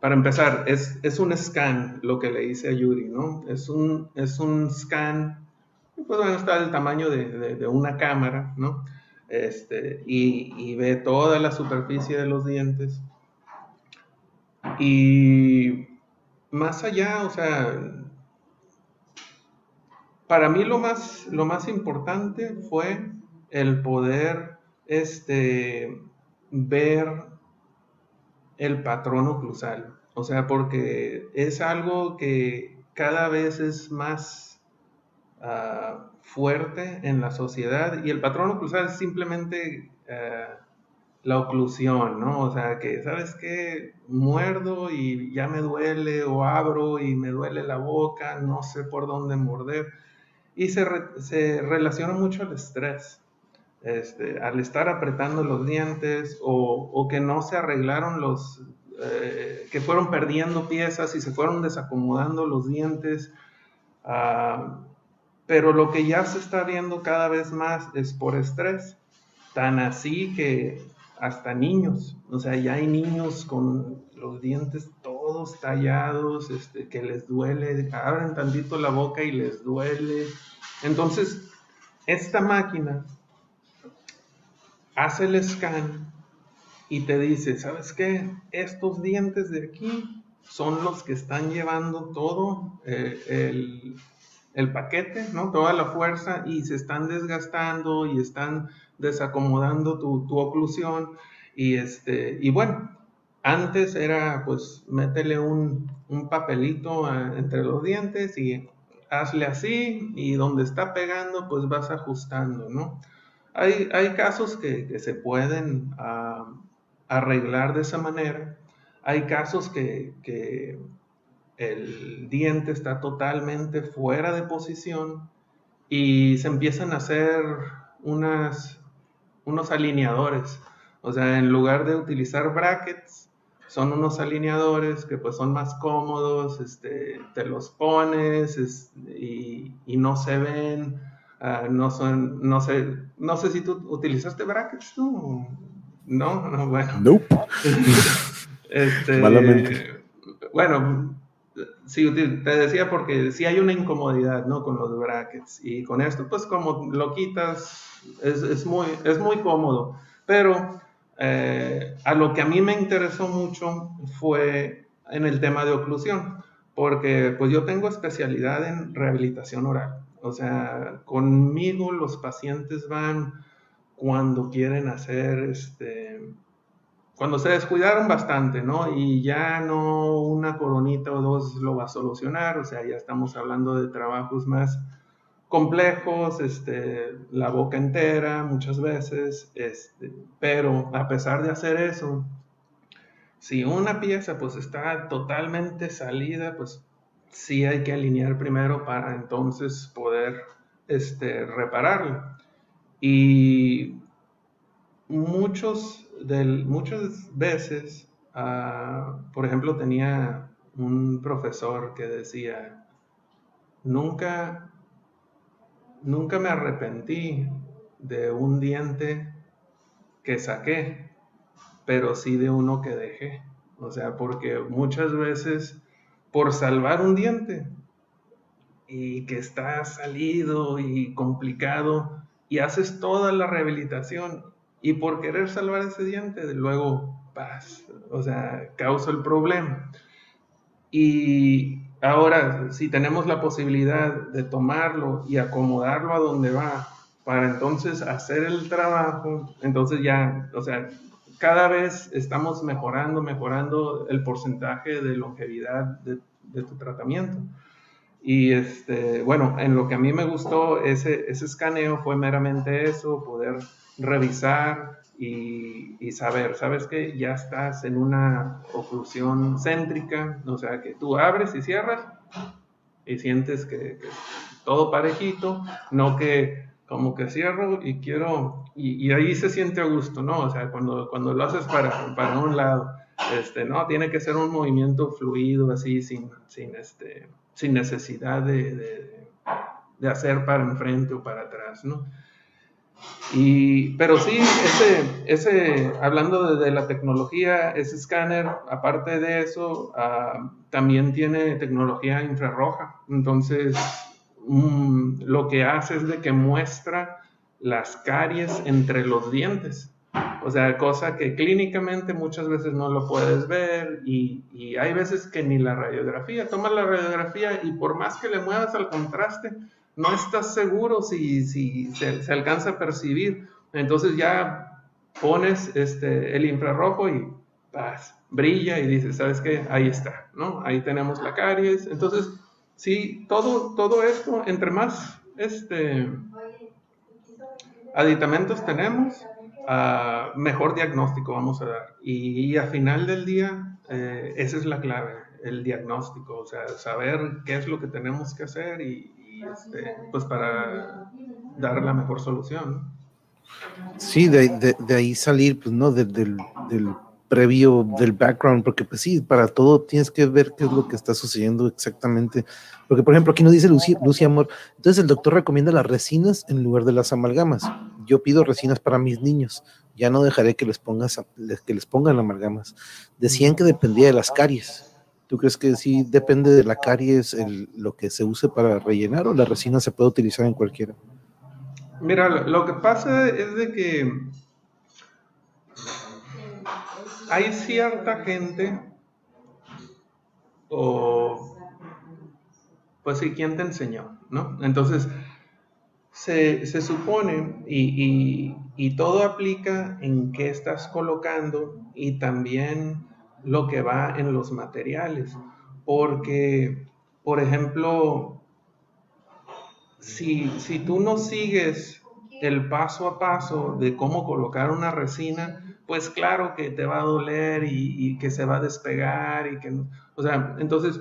para empezar, es, es, un scan lo que le hice a Yuri, ¿no? Es un, es un scan, pues bueno, está del tamaño de, de, una cámara, ¿no? Este, y, y, ve toda la superficie de los dientes. Y más allá, o sea, para mí lo más, lo más importante fue el poder este, ver el patrón oclusal. O sea, porque es algo que cada vez es más ah, fuerte en la sociedad y el patrón oclusal es simplemente ah, la oclusión, ¿no? O sea, que, ¿sabes qué? Muerdo y ya me duele o abro y me duele la boca, no sé por dónde morder y se, se relaciona mucho al estrés. Este, al estar apretando los dientes o, o que no se arreglaron los, eh, que fueron perdiendo piezas y se fueron desacomodando los dientes. Ah, pero lo que ya se está viendo cada vez más es por estrés. Tan así que hasta niños, o sea, ya hay niños con los dientes todos tallados, este, que les duele, abren tantito la boca y les duele. Entonces, esta máquina hace el scan y te dice, ¿sabes qué? Estos dientes de aquí son los que están llevando todo eh, el paquete, ¿no? Toda la fuerza y se están desgastando y están desacomodando tu, tu oclusión y este, y bueno, antes era pues métele un, un papelito entre los dientes y hazle así y donde está pegando pues vas ajustando, ¿no? Hay, hay casos que, que se pueden ah, arreglar de esa manera, hay casos que, que el diente está totalmente fuera de posición y se empiezan a hacer unas, unos alineadores. O sea, en lugar de utilizar brackets, son unos alineadores que pues son más cómodos, este, te los pones y, no se ven, ah, no son, no sé, no sé si tú utilizaste brackets tú, no, no, bueno. Nope. este, Malamente. Bueno, sí, te decía porque sí hay una incomodidad, ¿no? Con los brackets y con esto, pues como lo quitas, es, es muy, es muy cómodo, pero eh, a lo que a mí me interesó mucho fue en el tema de oclusión, porque pues yo tengo especialidad en rehabilitación oral. O sea, conmigo los pacientes van cuando quieren hacer, este, cuando se descuidaron bastante, ¿no? Y ya no una coronita o dos lo va a solucionar, o sea, ya estamos hablando de trabajos más complejos, este, la boca entera muchas veces, este, pero a pesar de hacer eso, si una pieza pues está totalmente salida, pues sí hay que alinear primero para entonces poder este, repararla. Y muchos del, muchas veces, ah, por ejemplo, tenía un profesor que decía, nunca nunca me arrepentí de un diente que saqué, pero sí de uno que dejé. O sea, porque muchas veces por salvar un diente y que está salido y complicado y haces toda la rehabilitación y por querer salvar ese diente, luego, paz, o sea, causa el problema. Y Ahora, si tenemos la posibilidad de tomarlo y acomodarlo a donde va, para entonces hacer el trabajo, entonces ya, o sea, cada vez estamos mejorando, mejorando el porcentaje de longevidad de, tu tratamiento. Y este, bueno, en lo que a mí me gustó ese, ese escaneo fue meramente eso, poder revisar y, saber, sabes que ya estás en una oclusión céntrica, o sea que tú abres y cierras y sientes que, todo parejito, no que como que cierro y quiero, y, ahí se siente a gusto, ¿no? O sea, cuando, cuando lo haces para, para un lado, este, no, tiene que ser un movimiento fluido, así, sin, sin, este, sin necesidad de, de, de hacer para enfrente o para atrás, ¿no? Y, pero sí, ese, ese, hablando de, la tecnología, ese escáner, aparte de eso, ah, también tiene tecnología infrarroja. Entonces, mm, lo que hace es de que muestra las caries entre los dientes. O sea, cosa que clínicamente muchas veces no lo puedes ver y, y hay veces que ni la radiografía, tomas la radiografía y por más que le muevas al contraste, no estás seguro si, si se, alcanza a percibir. Entonces ya pones este, el infrarrojo y brilla y dices, ¿sabes qué? Ahí está, ¿no? Ahí tenemos la caries. Entonces, sí, todo, todo esto, entre más este, aditamentos tenemos, ah, mejor diagnóstico vamos a dar. Y, a final del día, eh, esa es la clave, el diagnóstico, o sea, saber qué es lo que tenemos que hacer y, este, pues para dar la mejor solución. Sí, de, ahí salir, pues, ¿no? del, previo, del background, porque pues sí, para todo tienes que ver qué es lo que está sucediendo exactamente. Porque, por ejemplo, aquí nos dice Lucy, Amor, entonces el doctor recomienda las resinas en lugar de las amalgamas. Yo pido resinas para mis niños, ya no dejaré que les, pongas, que les pongan amalgamas. Decían que dependía de las caries. ¿Tú crees que sí depende de la caries lo que se use para rellenar o la resina se puede utilizar en cualquiera? Mira, lo que pasa es de que hay cierta gente o pues sí, ¿quién te enseñó? ¿no? Entonces, se, supone y, y, todo aplica en qué estás colocando y también lo que va en los materiales. Porque, por ejemplo, si, si tú no sigues el paso a paso de cómo colocar una resina, pues claro que te va a doler y, que se va a despegar y que, o sea, entonces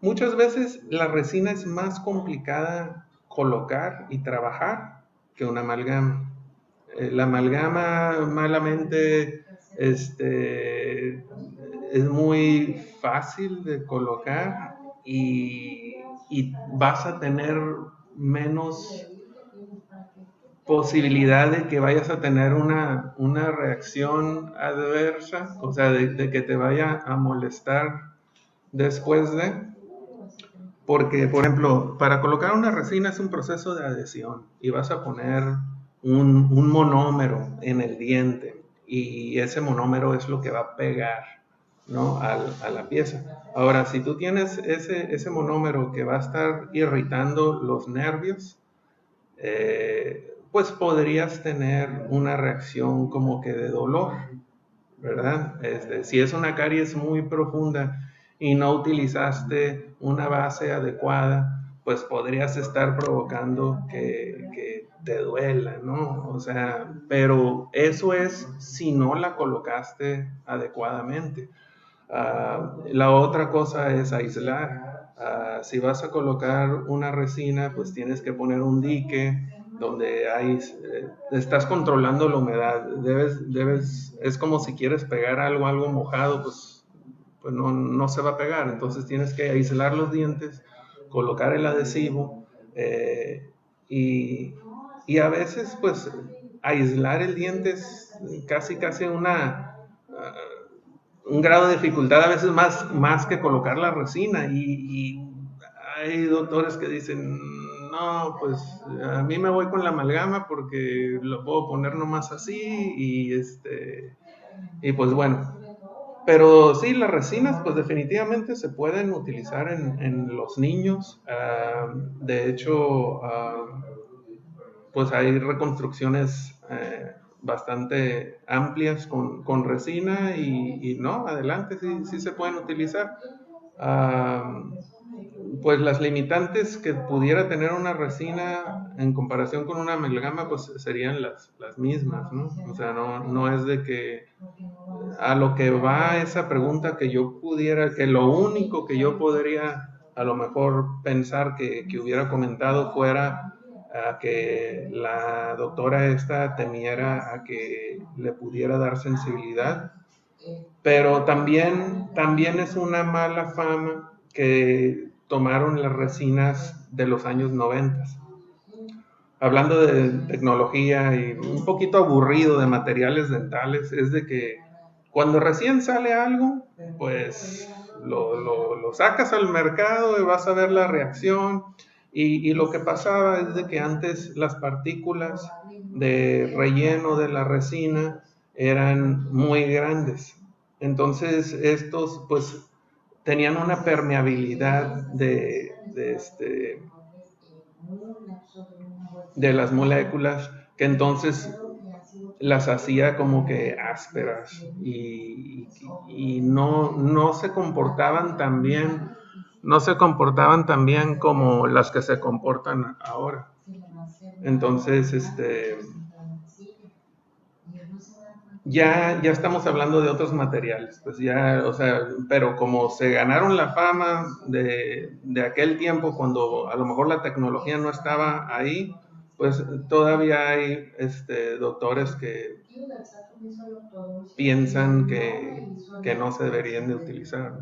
muchas veces la resina es más complicada colocar y trabajar que una amalgama. Eh, la amalgama malamente este, es muy fácil de colocar y, y vas a tener menos posibilidad de que vayas a tener una, una reacción adversa, o sea, de, que te vaya a molestar después de, porque, por ejemplo, para colocar una resina es un proceso de adhesión y vas a poner un, un monómero en el diente y ese monómero es lo que va a pegar ¿no? a, a la pieza. Ahora, si tú tienes ese, ese monómero que va a estar irritando los nervios, eh, pues podrías tener una reacción como que de dolor, ¿verdad? Este, si es una caries muy profunda y no utilizaste una base adecuada, pues podrías estar provocando que, que te duela, ¿no? O sea, pero eso es si no la colocaste adecuadamente. Ah, la otra cosa es aislar. Ah, si vas a colocar una resina, pues tienes que poner un dique donde hay, eh, estás controlando la humedad. Debes, debes, es como si quieres pegar algo, algo mojado, pues, pues no, no se va a pegar. Entonces tienes que aislar los dientes, colocar el adhesivo eh, y, y, a veces, pues, aislar el diente es casi, casi una... Un grado de dificultad a veces más, más que colocar la resina y, hay doctores que dicen no, pues a mí me voy con la amalgama porque lo puedo poner nomás así y este, y pues bueno. Pero sí, las resinas pues definitivamente se pueden utilizar en, los niños. Ah, de hecho, ah, pues hay reconstrucciones eh, bastante amplias con, resina y, no, adelante, sí, sí se pueden utilizar. Pues las limitantes que pudiera tener una resina en comparación con una amalgama, pues serían las, las mismas, ¿no? O sea, no, no es de que a lo que va esa pregunta que yo pudiera, que lo único que yo podría a lo mejor pensar que, que hubiera comentado fuera a que la doctora esta temiera a que le pudiera dar sensibilidad, pero también, también es una mala fama que tomaron las resinas de los años 90. Hablando de tecnología y un poquito aburrido de materiales dentales, es de que cuando recién sale algo, pues lo, lo, sacas al mercado y vas a ver la reacción. Y, y, lo que pasaba es de que antes las partículas de relleno de la resina eran muy grandes. Entonces estos pues tenían una permeabilidad de, este, de las moléculas que entonces las hacía como que ásperas y, no, no, se comportaban tan bien, no se comportaban tan bien como las que se comportan ahora. Entonces, este, ya, ya estamos hablando de otros materiales, pues ya, o sea, pero como se ganaron la fama de, aquel tiempo cuando a lo mejor la tecnología no estaba ahí, pues todavía hay este, doctores que piensan que, no se deberían de utilizar.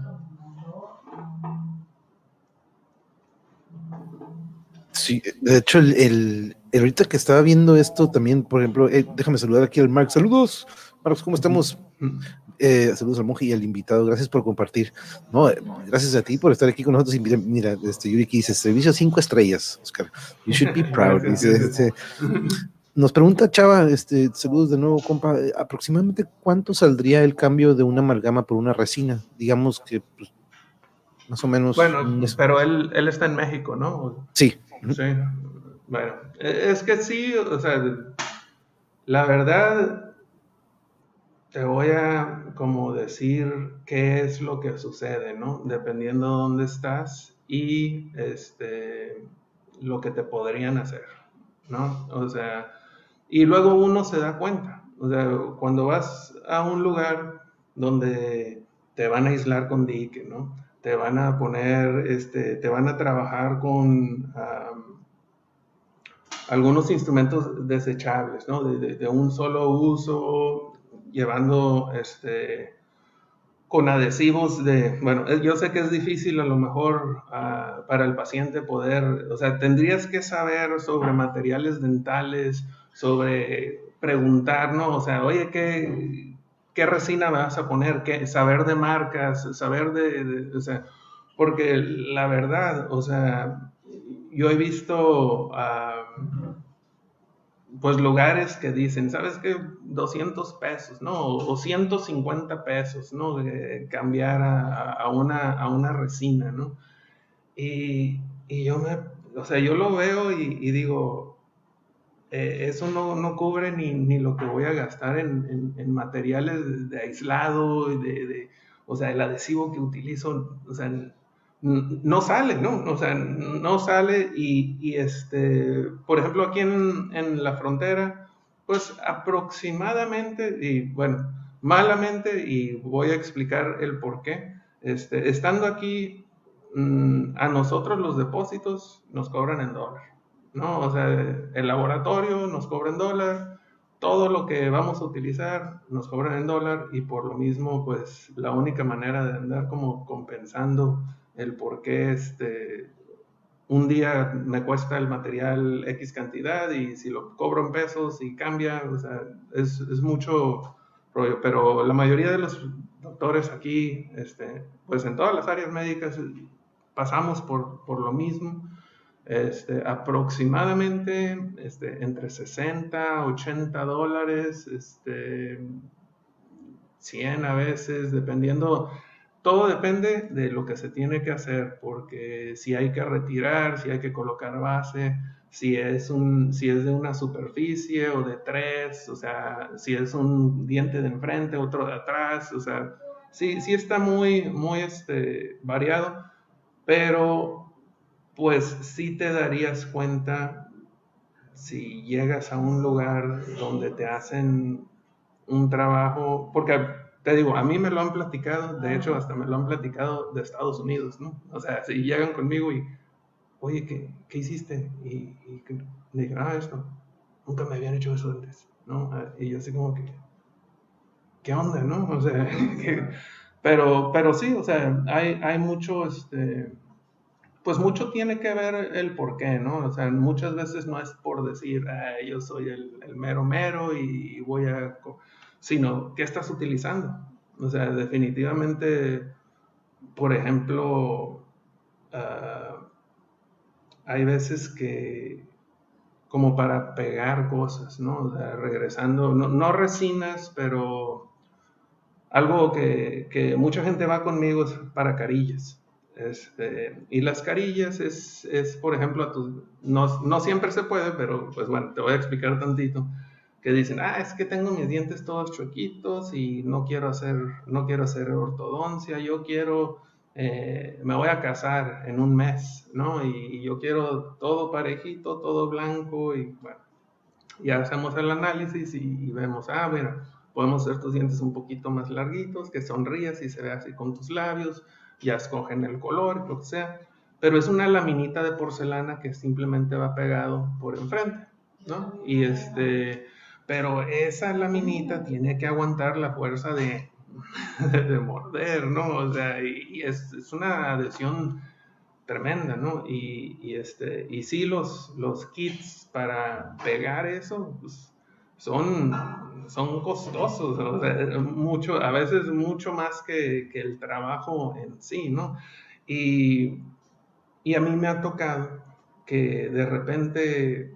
Sí, de hecho, el, ahorita que estaba viendo esto también, por ejemplo, eh, déjame saludar aquí al Mark. Saludos. Marcos, ¿cómo estamos? Eh, saludos al monje y al invitado, gracias por compartir. No, eh, gracias a ti por estar aquí con nosotros. mira, este, Yuri dice, servicio cinco estrellas, Oscar. You should be proud. Este, nos pregunta Chava, este, saludos de nuevo, compa, eh, aproximadamente cuánto saldría el cambio de una amalgama por una resina? Digamos que pues, más o menos. Bueno, pero él, él está en México, ¿no? Sí. Sí. Bueno, e, es que sí, o sea, la verdad, te voy a como decir qué es lo que sucede, ¿no? Dependiendo de dónde estás y este, lo que te podrían hacer, ¿no? O sea, y luego uno se da cuenta, o sea, cuando vas a un lugar donde te van a aislar con dique, ¿no? Te van a poner, este, te van a trabajar con algunos instrumentos desechables, ¿no? De, un solo uso, llevando, este, con adhesivos de, bueno, yo sé que es difícil a lo mejor ah, para el paciente poder, o sea, tendrías que saber sobre materiales dentales, sobre preguntar, ¿no? O sea, oye, ¿qué, qué resina vas a poner? ¿Qué, saber de marcas, saber de, o sea, porque la verdad, o sea, yo he visto, pues, lugares que dicen, ¿sabes qué? 200 pesos, ¿no? O 150 pesos, ¿no? De cambiar a, una, a una resina, ¿no? Y, yo me, o sea, yo lo veo y digo, eh, eso no, cubre ni, lo que voy a gastar en, materiales de, aislado, de, o sea, el adhesivo que utilizo, o sea, no sale, ¿no? O sea, no sale y, este, por ejemplo, aquí en, la frontera, pues aproximadamente, y bueno, malamente, y voy a explicar el por qué, este, estando aquí, mm, a nosotros los depósitos nos cobran en dólar. ¿no? O sea, el laboratorio nos cobra en dólar, todo lo que vamos a utilizar nos cobran en dólar y por lo mismo, pues la única manera de andar como compensando el por qué este, un día me cuesta el material X cantidad y si lo cobro en pesos y cambia, o sea, es, es mucho rollo, pero la mayoría de los doctores aquí, este, pues en todas las áreas médicas pasamos por, por lo mismo. Este, aproximadamente este, entre 60, 80 dólares, este, 100 a veces, dependiendo, todo depende de lo que se tiene que hacer, porque si hay que retirar, si hay que colocar base, si es, un, si es de una superficie o de tres, o sea, si es un diente de enfrente, otro de atrás, o sea, sí, sí está muy, muy este, variado, pero pues sí te darías cuenta si llegas a un lugar donde te hacen un trabajo, porque te digo, a mí me lo han platicado, de hecho hasta me lo han platicado de Estados Unidos, ¿no? O sea, si llegan conmigo y, oye, ¿qué, qué hiciste? Y, me digan, ah, esto, nunca me habían hecho eso antes, ¿no? Ah, y yo así como que, ¿qué onda, no? O sea, pero, pero sí, o sea, hay, hay mucho, este, pues mucho tiene que ver el por qué, ¿no? O sea, muchas veces no es por decir, yo soy el, mero mero y voy a... sino, ¿qué estás utilizando? O sea, definitivamente, por ejemplo, ah, hay veces que como para pegar cosas, ¿no? O sea, regresando, no, resinas, pero algo que, que, mucha gente va conmigo es para carillas. Este, y las carillas es, es por ejemplo, no, no, siempre se puede, pero pues bueno, te voy a explicar tantito. Que dicen, ah, es que tengo mis dientes todos chuequitos y no quiero hacer, no quiero hacer ortodoncia, yo quiero, eh, me voy a casar en un mes, ¿no? Y, yo quiero todo parejito, todo blanco y bueno, ya hacemos el análisis y, y vemos, ah, mira, podemos hacer tus dientes un poquito más larguitos, que sonrías y se ve así con tus labios ya escogen el color, lo que sea, pero es una laminita de porcelana que simplemente va pegado por enfrente, ¿no? Y este, pero esa laminita tiene que aguantar la fuerza de, de morder, ¿no? O sea, y, es, es, una adhesión tremenda, ¿no? Y, y, este, y sí, los, los kits para pegar eso, pues, son, son costosos, o sea, mucho, a veces mucho más que, que el trabajo en sí, ¿no? Y, y, a mí me ha tocado que de repente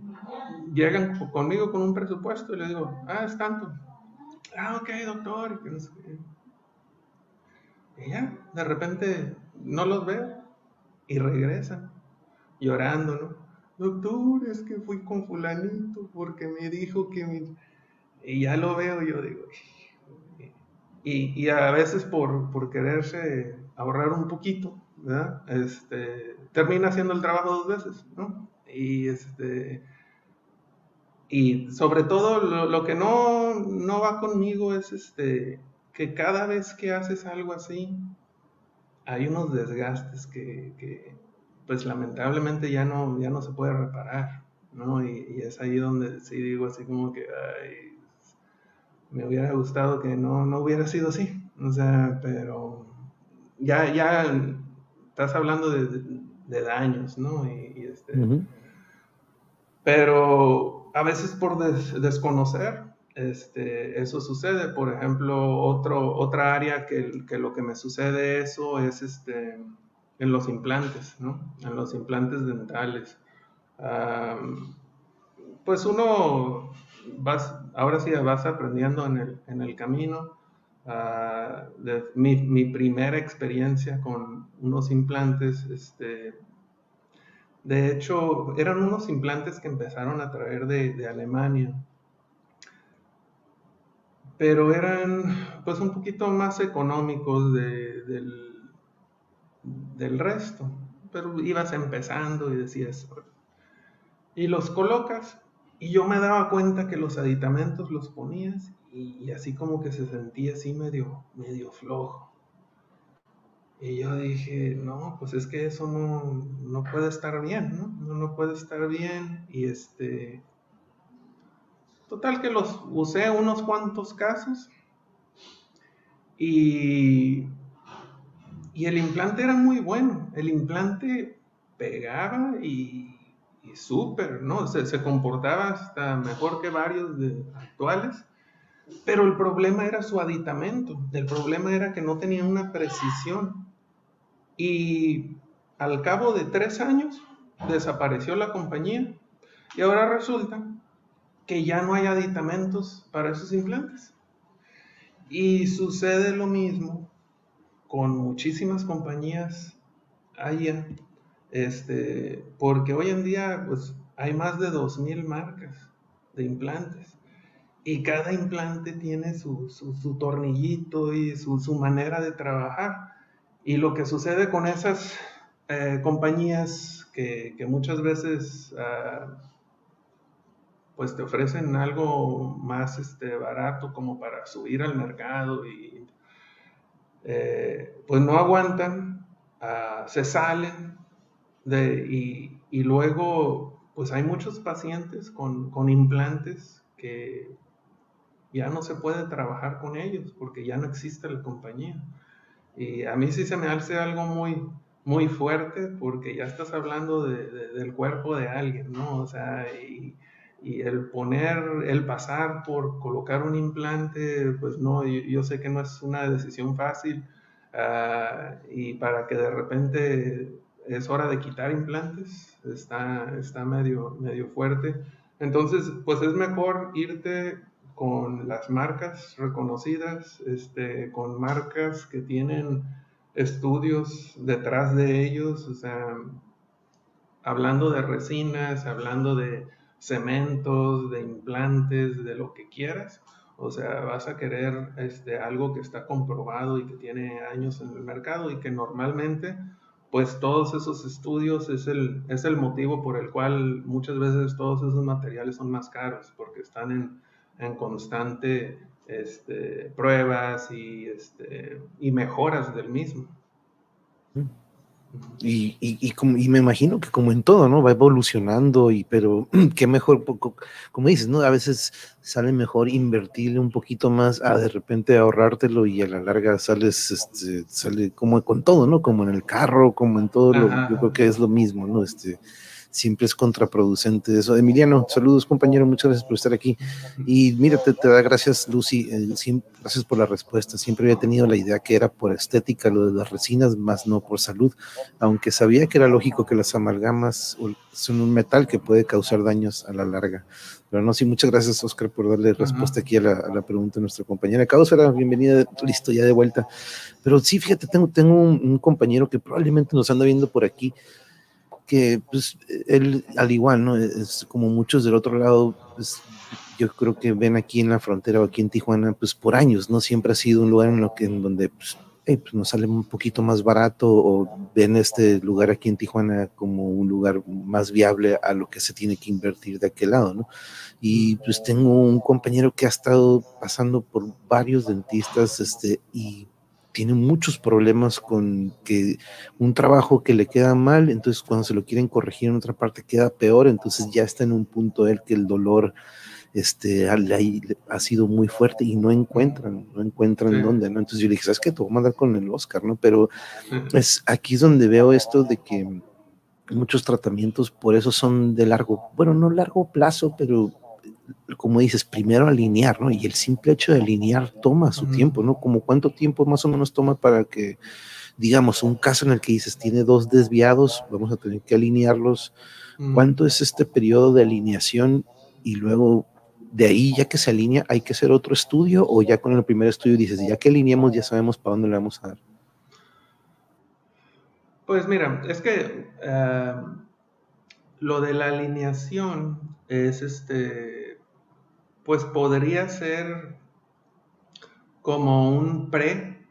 llegan conmigo con un presupuesto y le digo, ah, es tanto. Ah, ok, doctor. Y ya, de repente no los veo y regresan llorando, ¿no? Doctor, es que fui con fulanito porque me dijo que mi... Y ya lo veo, yo digo, y, a veces por, por, quererse ahorrar un poquito, ¿verdad? Este, termina haciendo el trabajo dos veces, ¿no? Y, este, y sobre todo lo, que no, no, va conmigo es este, que cada vez que haces algo así, hay unos desgastes que, que pues lamentablemente ya no, ya no se puede reparar, ¿no? Y, y es ahí donde sí digo así como que, ay, me hubiera gustado que no, no hubiera sido así. O sea, pero ya, ya estás hablando de, de, daños, ¿no? Y, este, Pero a veces por desconocer, este, eso sucede. Por ejemplo, otro, otra área que, que, lo que me sucede eso es este, en los implantes, ¿no? En los implantes dentales. pues uno vas, ahora sí vas aprendiendo en el, en el camino. Ah, de mi, mi, primera experiencia con unos implantes, este, de hecho, eran unos implantes que empezaron a traer de, Alemania, pero eran pues un poquito más económicos de, del, del resto, pero ibas empezando y decías, y los colocas y yo me daba cuenta que los aditamentos los ponías y, así como que se sentía así medio, medio flojo. Y yo dije, no, pues es que eso no, no puede estar bien, ¿no? ¿no? No puede estar bien. Y este, total que los usé unos cuantos casos. Y, y el implante era muy bueno. El implante pegaba y y súper, ¿no? Se, se, comportaba hasta mejor que varios de, actuales, pero el problema era su aditamento, el problema era que no tenía una precisión. Y al cabo de tres años desapareció la compañía y ahora resulta que ya no hay aditamentos para esos implantes. Y sucede lo mismo con muchísimas compañías allá este, porque hoy en día pues, hay más de 2.000 marcas de implantes y cada implante tiene su, su, tornillito y su, su, manera de trabajar. Y lo que sucede con esas eh, compañías que, muchas veces uh, pues te ofrecen algo más este, barato como para subir al mercado y eh, pues no aguantan, uh, se salen y, luego, pues hay muchos pacientes con, implantes que ya no se puede trabajar con ellos porque ya no existe la compañía. Y a mí sí se me hace algo muy, muy fuerte porque ya estás hablando del cuerpo de alguien, ¿no? O sea, y, y, el poner, el pasar por colocar un implante, pues no, yo, sé que no es una decisión fácil. Ah, y para que de repente es hora de quitar implantes, está, está medio, medio fuerte. Entonces, pues es mejor irte con las marcas reconocidas, este, con marcas que tienen estudios detrás de ellos, o sea, hablando de resinas, hablando de cementos, de implantes, de lo que quieras. O sea, vas a querer este, algo que está comprobado y que tiene años en el mercado y que normalmente pues todos esos estudios es el, es el motivo por el cual muchas veces todos esos materiales son más caros, porque están en, en constante este, pruebas y, este, y mejoras del mismo. Y, y, y, me imagino que como en todo, ¿no? Va evolucionando, y pero qué mejor, como dices, ¿no? A veces sale mejor invertirle un poquito más a de repente ahorrártelo y a la larga sales, este, sale como con todo, ¿no? Como en el carro, como en todo, lo, yo creo que es lo mismo, ¿no? Este, siempre es contraproducente eso. Emiliano, saludos compañero, muchas gracias por estar aquí. Y mira, te, da gracias Lucy, eh, gracias por la respuesta. Siempre había tenido la idea que era por estética lo de las resinas, más no por salud, aunque sabía que era lógico que las amalgamas son un metal que puede causar daños a la larga. Pero no, sí, muchas gracias, Oscar, por darle respuesta aquí a la, pregunta de nuestra compañera. Causa, bienvenida, listo, ya de vuelta. Pero sí, fíjate, tengo, tengo un, compañero que probablemente nos anda viendo por aquí, que pues él, al igual, ¿no? Es como muchos del otro lado, pues yo creo que ven aquí en la frontera o aquí en Tijuana, pues por años, ¿no? Siempre ha sido un lugar en, lo que, en donde pues, pues nos sale un poquito más barato o ven este lugar aquí en Tijuana como un lugar más viable a lo que se tiene que invertir de aquel lado, ¿no? Y pues tengo un compañero que ha estado pasando por varios dentistas este, y tiene muchos problemas con que un trabajo que le queda mal, entonces cuando se lo quieren corregir en otra parte queda peor, entonces ya está en un punto él que el dolor este, ha sido muy fuerte y no encuentran, no encuentran dónde, ¿no? Entonces yo le dije, ¿sabes qué? Te voy a mandar con el Oscar, ¿no? Pero es aquí es donde veo esto de que muchos tratamientos por eso son de largo, bueno, no largo plazo, pero como dices, primero alinear, ¿no? Y el simple hecho de alinear toma su tiempo, ¿no? Como cuánto tiempo más o menos toma para que, digamos, un caso en el que dices, tiene dos desviados, vamos a tener que alinearlos. ¿Cuánto es este periodo de alineación? Y luego de ahí, ya que se alinea, hay que hacer otro estudio o ya con el primer estudio dices, ya que alineamos, ya sabemos para dónde le vamos a dar. Pues mira, es que eh, lo de la alineación es este, pues podría ser como un pre,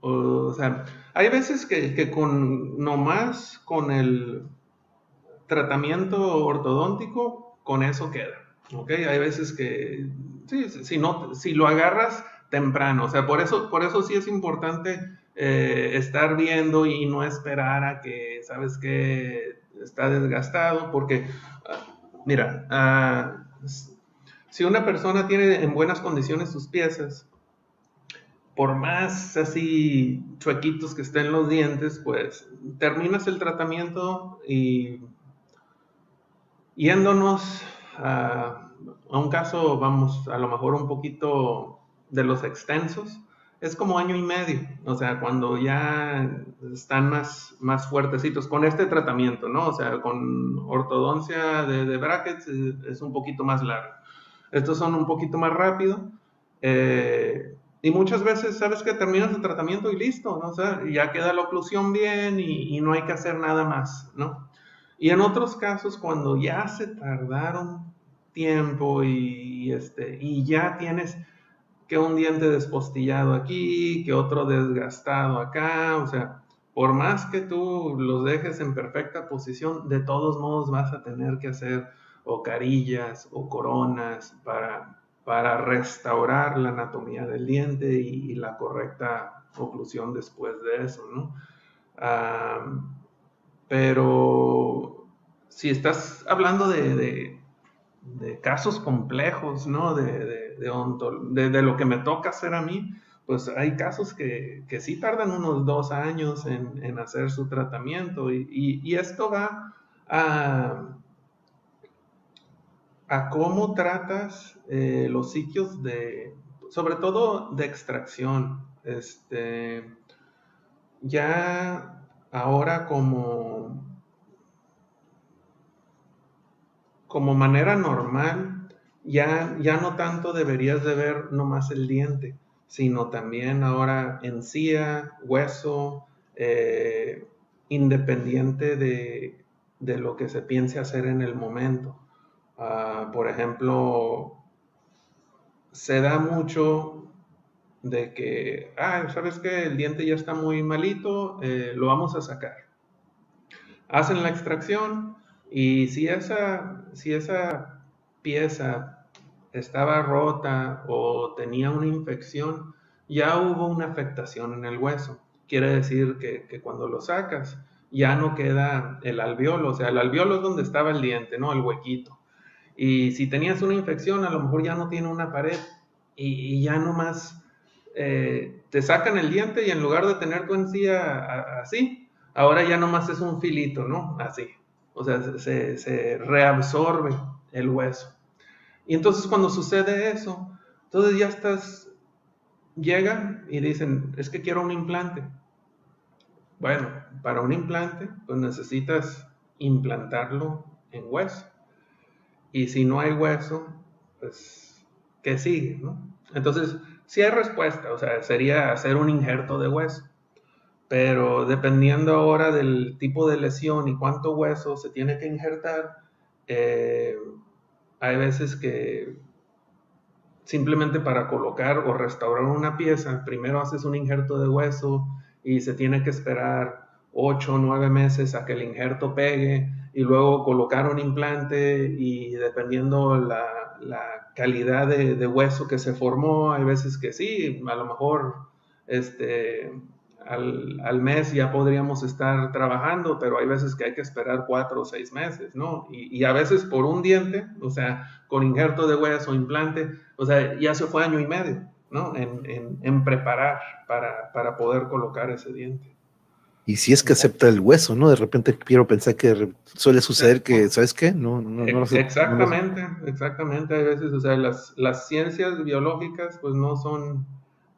o, sea, hay veces que, que con nomás con el tratamiento ortodóntico, con eso queda. ¿ok? Hay veces que, sí, si, no, si lo agarras temprano, o sea, por eso, por eso sí es importante eh, estar viendo y no esperar a que, ¿sabes que Está desgastado, porque, ah, mira, ah, si una persona tiene en buenas condiciones sus piezas, por más así chuequitos que estén los dientes, pues terminas el tratamiento y yéndonos a, un caso, vamos, a lo mejor un poquito de los extensos, es como año y medio, o sea, cuando ya están más, más fuertecitos con este tratamiento, ¿no? O sea, con ortodoncia de, brackets es, un poquito más largo. Estos son un poquito más rápido. Eh, y muchas veces, sabes que terminas el tratamiento y listo, ¿no? O ya queda la oclusión bien y, y no hay que hacer nada más, ¿no? Y en otros casos, cuando ya se tardaron tiempo y, este, y ya tienes que un diente despostillado aquí, que otro desgastado acá, o sea, por más que tú los dejes en perfecta posición, de todos modos vas a tener que hacer o carillas o coronas para, para restaurar la anatomía del diente y, la correcta oclusión después de eso, ¿no? pero si estás hablando de, casos complejos, ¿no? De, de, lo que me toca hacer a mí, pues hay casos que, que sí tardan unos dos años en, hacer su tratamiento y, esto va a, a cómo tratas eh, los sitios de, sobre todo de extracción. Este, ya ahora como, como manera normal, ya, ya no tanto deberías de ver nomás el diente, sino también ahora encía, hueso, eh, independiente de, lo que se piense hacer en el momento. Ah, por ejemplo, se da mucho de que, ah, ¿sabes qué? El diente ya está muy malito, eh, lo vamos a sacar. Hacen la extracción y si esa, si esa pieza estaba rota o tenía una infección, ya hubo una afectación en el hueso. Quiere decir que, que cuando lo sacas, ya no queda el alveolo, o sea, el alveolo es donde estaba el diente, ¿no? El huequito. Y si tenías una infección, a lo mejor ya no tiene una pared y, ya más eh, te sacan el diente y en lugar de tener tu encía así, ahora ya nomás es un filito, ¿no? Así. o sea, se, se reabsorbe el hueso. Y entonces cuando sucede eso, entonces ya estás, llegan y dicen, es que quiero un implante. Bueno, para un implante, pues necesitas implantarlo en hueso. Y si no hay hueso, pues, ¿qué sigue? Entonces, si hay respuesta, o sea, sería hacer un injerto de hueso. Pero dependiendo ahora del tipo de lesión y cuánto hueso se tiene que injertar, eh, hay veces que simplemente para colocar o restaurar una pieza, primero haces un injerto de hueso y se tiene que esperar 8 o 9 meses a que el injerto pegue y luego colocar un implante y dependiendo la, calidad de, hueso que se formó, hay veces que sí, a lo mejor este, al, mes ya podríamos estar trabajando, pero hay veces que hay que esperar cuatro o seis meses, ¿no? Y, a veces por un diente, o sea, con injerto de hueso, implante, o sea, ya se fue año y medio, ¿no? En, preparar para, para, poder colocar ese diente. Y si es que acepta el hueso, ¿no? De repente quiero pensar que suele suceder que, ¿sabes qué? No, no, no Exactamente, exactamente. Hay veces, o sea, las, las ciencias biológicas, pues no son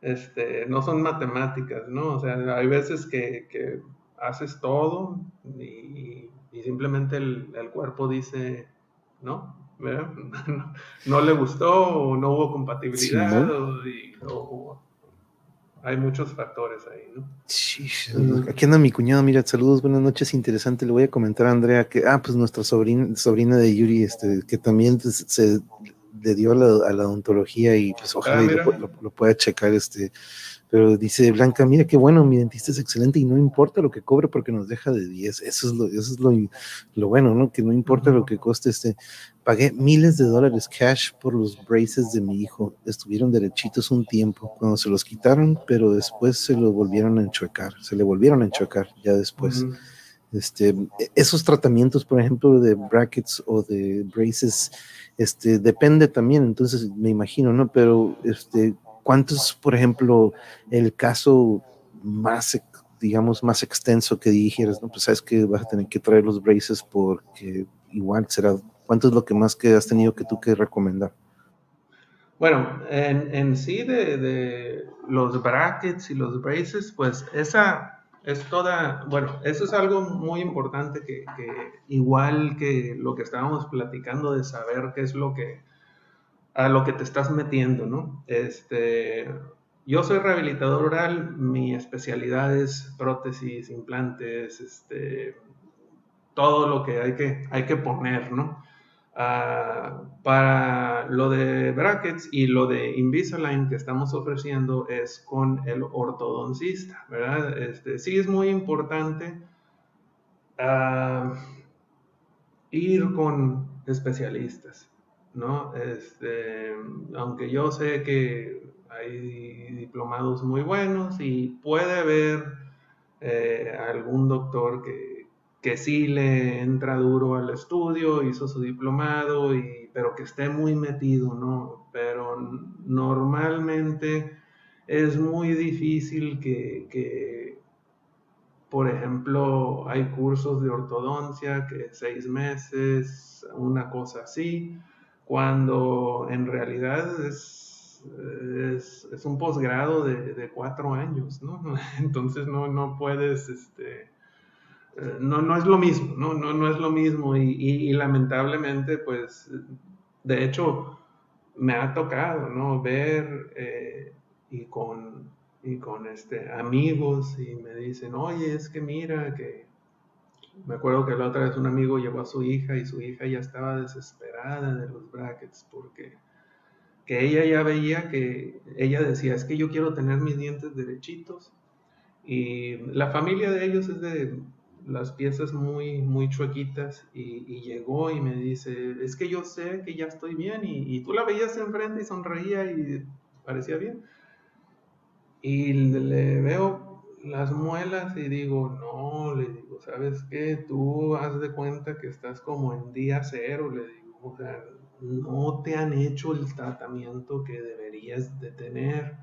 este, no son matemáticas, ¿no? O sea, hay veces que, haces todo y, simplemente el, cuerpo dice, ¿no? no, le gustó o no hubo compatibilidad o, hay muchos factores ahí, ¿no? Sí, aquí anda mi cuñado, mira, saludos, buenas noches, interesante, le voy a comentar a Andrea que, ah, pues nuestra sobrina, sobrina de Yuri, este, que también se le dio a la, odontología y pues ojalá ah, lo, pueda checar este pero dice Blanca, mira qué bueno, mi dentista es excelente y no importa lo que cobre porque nos deja de 10. Eso es lo, eso es lo, bueno, ¿no? Que no importa lo que coste este. Pagué miles de dólares cash por los braces de mi hijo. Estuvieron derechitos un tiempo cuando se los quitaron, pero después se los volvieron a enchocar. Se le volvieron a enchocar ya después. Este, esos tratamientos, por ejemplo, de brackets o de braces, este, depende también, entonces me imagino, ¿no? Pero, este, ¿cuántos, por ejemplo, el caso más, digamos, más extenso que dijeras, no? Pues sabes que vas a tener que traer los braces porque igual será, ¿cuánto es lo que más que has tenido que tú que recomendar? Bueno, en, sí de, los brackets y los braces, pues esa es toda, bueno, eso es algo muy importante que, igual que lo que estábamos platicando de saber qué es lo que, a lo que te estás metiendo, ¿no? Este, yo soy rehabilitador oral, mi especialidad es prótesis, implantes, este, todo lo que hay que, hay que poner, ¿no? Ah, para lo de brackets y lo de Invisalign que estamos ofreciendo es con el ortodoncista, ¿verdad? Este, sí es muy importante ah, ir con especialistas, ¿no? Este, aunque yo sé que hay diplomados muy buenos y puede haber eh, algún doctor que que sí le entra duro al estudio, hizo su diplomado, y, pero que esté muy metido, ¿no? Pero normalmente es muy difícil que, por ejemplo, hay cursos de ortodoncia que seis meses, una cosa así, cuando en realidad es, es, un posgrado de, de, cuatro años, ¿no? Entonces no, no puedes, este, no, no es lo mismo, no, no, no es lo mismo y, lamentablemente, pues, de hecho, me ha tocado, ¿no? Ver eh, y con, y con este, amigos y me dicen, oye, es que mira, que me acuerdo que la otra vez un amigo llevó a su hija y su hija ya estaba desesperada de los brackets porque que ella ya veía que ella decía, es que yo quiero tener mis dientes derechitos y la familia de ellos es de las piezas muy, muy chuequitas y, llegó y me dice, es que yo sé que ya estoy bien y, tú la veías enfrente y sonreía y parecía bien. Y le veo las muelas y digo, no, le digo, ¿sabes qué? Tú haz de cuenta que estás como en día cero, le digo, o sea, no te han hecho el tratamiento que deberías de tener.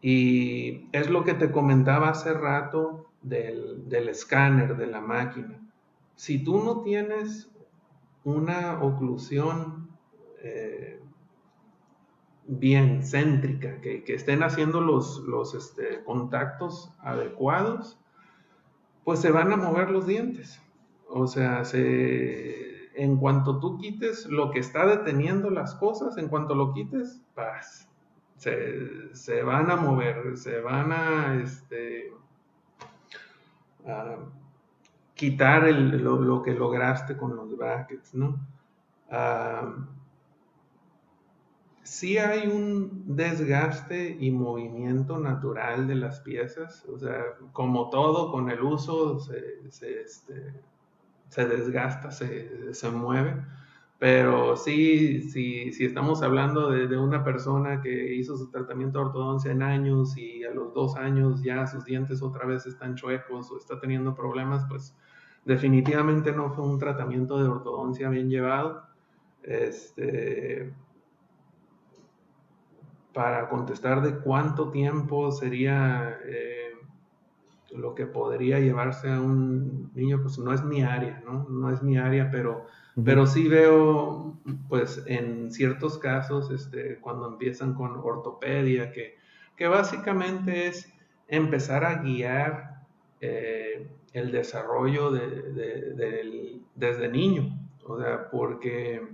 Y es lo que te comentaba hace rato del, escáner de la máquina. si tú no tienes una oclusión eh, bien céntrica, que, estén haciendo los, los este, contactos adecuados, pues se van a mover los dientes. O sea, en cuanto tú quites lo que está deteniendo las cosas, en cuanto lo quites, paz. Se, van a mover, se van a, este, quitar lo, que lograste con los brackets, ¿no? sí hay un desgaste y movimiento natural de las piezas, o sea, como todo, con el uso se, se, este, desgasta, se, se, mueve, pero sí, sí, si estamos hablando de, de, una persona que hizo su tratamiento de ortodoncia en años y a los dos años ya sus dientes otra vez están chuecos o está teniendo problemas, pues definitivamente no fue un tratamiento de ortodoncia bien llevado. Este, para contestar de cuánto tiempo sería eh, lo que podría llevarse a un niño, pues no es mi área, ¿no? No es mi área, pero, pero sí veo, pues en ciertos casos, este, cuando empiezan con ortopedia, que, que básicamente es empezar a guiar eh, el desarrollo de, desde niño, o sea, porque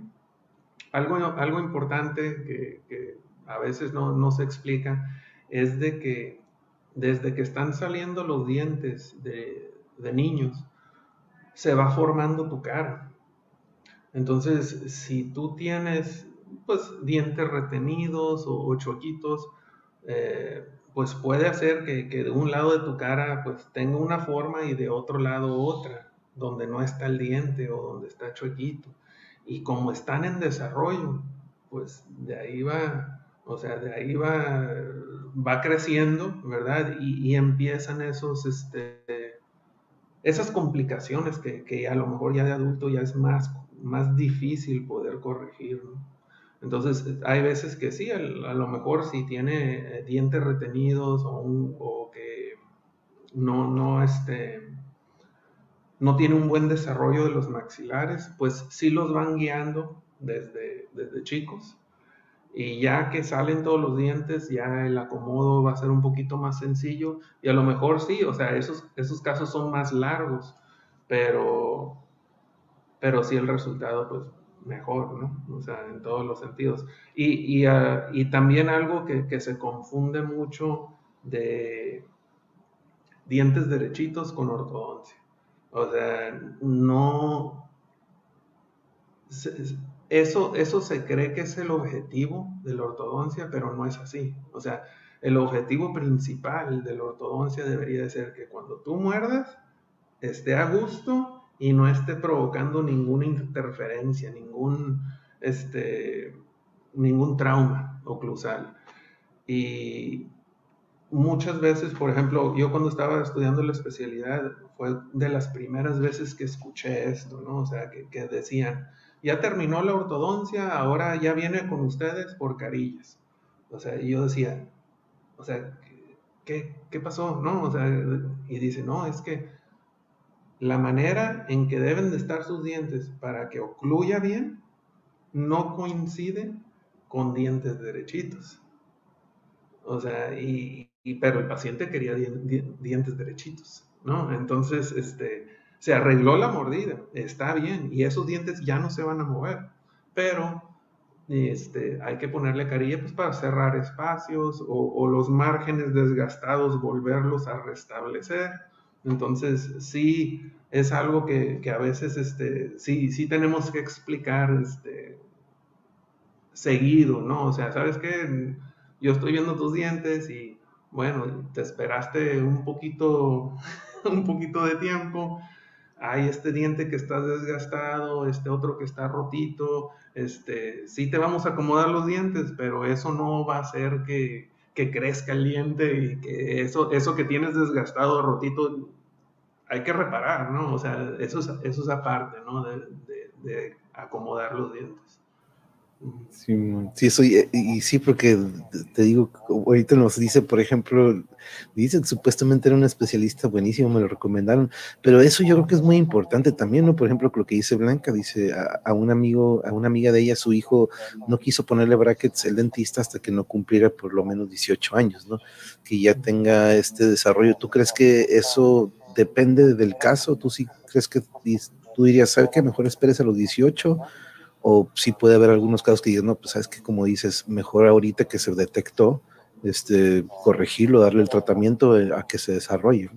algo, algo importante que a veces no, se explica, es de que desde que están saliendo los dientes de, niños, se va formando tu cara. Entonces, si tú tienes pues dientes retenidos o, choquitos, eh, pues puede hacer que, que, de un lado de tu cara pues tenga una forma y de otro lado otra, donde no está el diente o donde está choquito. Y como están en desarrollo, pues de ahí va, o sea, de ahí va, va creciendo, ¿verdad? Y, empiezan esos, este, esas complicaciones que, a lo mejor ya de adulto ya es más, más difícil poder corregir. Entonces, hay veces que sí, a, lo mejor si tiene dientes retenidos o, o que no, no, este, no tiene un buen desarrollo de los maxilares, pues sí los van guiando desde, desde chicos y ya que salen todos los dientes, ya el acomodo va a ser un poquito más sencillo y a lo mejor sí, o sea, esos, esos casos son más largos, pero, pero sí el resultado pues mejor, ¿no? O sea, en todos los sentidos. Y, y, ah, y también algo que, que, se confunde mucho de dientes derechitos con ortodoncia. O sea, no eso, eso se cree que es el objetivo de la ortodoncia, pero no es así. O sea, el objetivo principal de la ortodoncia debería de ser que cuando tú muerdas, esté a gusto y no esté provocando ninguna interferencia, ningún, este, ningún trauma oclusal. Y muchas veces, por ejemplo, yo cuando estaba estudiando la especialidad, fue de las primeras veces que escuché esto, ¿no? O sea, que, que decían, ya terminó la ortodoncia, ahora ya viene con ustedes por carillas. O sea, yo decía, o sea, ¿qué, qué pasó? No, o sea, y dice, no, es que la manera en que deben de estar sus dientes para que ocluya bien no coincide con dientes derechitos. O sea, y, pero el paciente quería dientes derechitos, ¿no? Entonces, este, se arregló la mordida, está bien, y esos dientes ya no se van a mover, pero este, hay que ponerle carilla pues, para cerrar espacios o, los márgenes desgastados, volverlos a restablecer. Entonces, sí, es algo que, a veces este, sí, sí tenemos que explicar este, seguido, ¿no? O sea, ¿sabes qué? Yo estoy viendo tus dientes y, bueno, te esperaste un poquito, un poquito de tiempo, hay este diente que está desgastado, este otro que está rotito, este, sí te vamos a acomodar los dientes, pero eso no va a hacer que, crezca el y que eso, eso que tienes desgastado, rotito, hay que reparar, ¿no? O sea, eso es, eso es aparte, ¿no? De, acomodar los dientes. Sí, sí, soy, eh, y, sí, porque te digo, ahorita nos dice, por ejemplo, dicen supuestamente era un especialista buenísimo, me lo recomendaron, pero eso yo creo que es muy importante también, ¿no? Por ejemplo, lo que dice Blanca, dice a, un amigo, a una amiga de ella, su hijo no quiso ponerle brackets el dentista hasta que no cumpliera por lo menos 18 años, ¿no? Que ya tenga este desarrollo. ¿Tú crees que eso depende del caso? ¿Tú sí crees que tú dirías, ¿sabes qué? Mejor esperes a los 18 o sí puede haber algunos casos que digan, no, pues sabes que como dices, mejor ahorita que se detectó, este, corregirlo, darle el tratamiento eh, a que se desarrolle.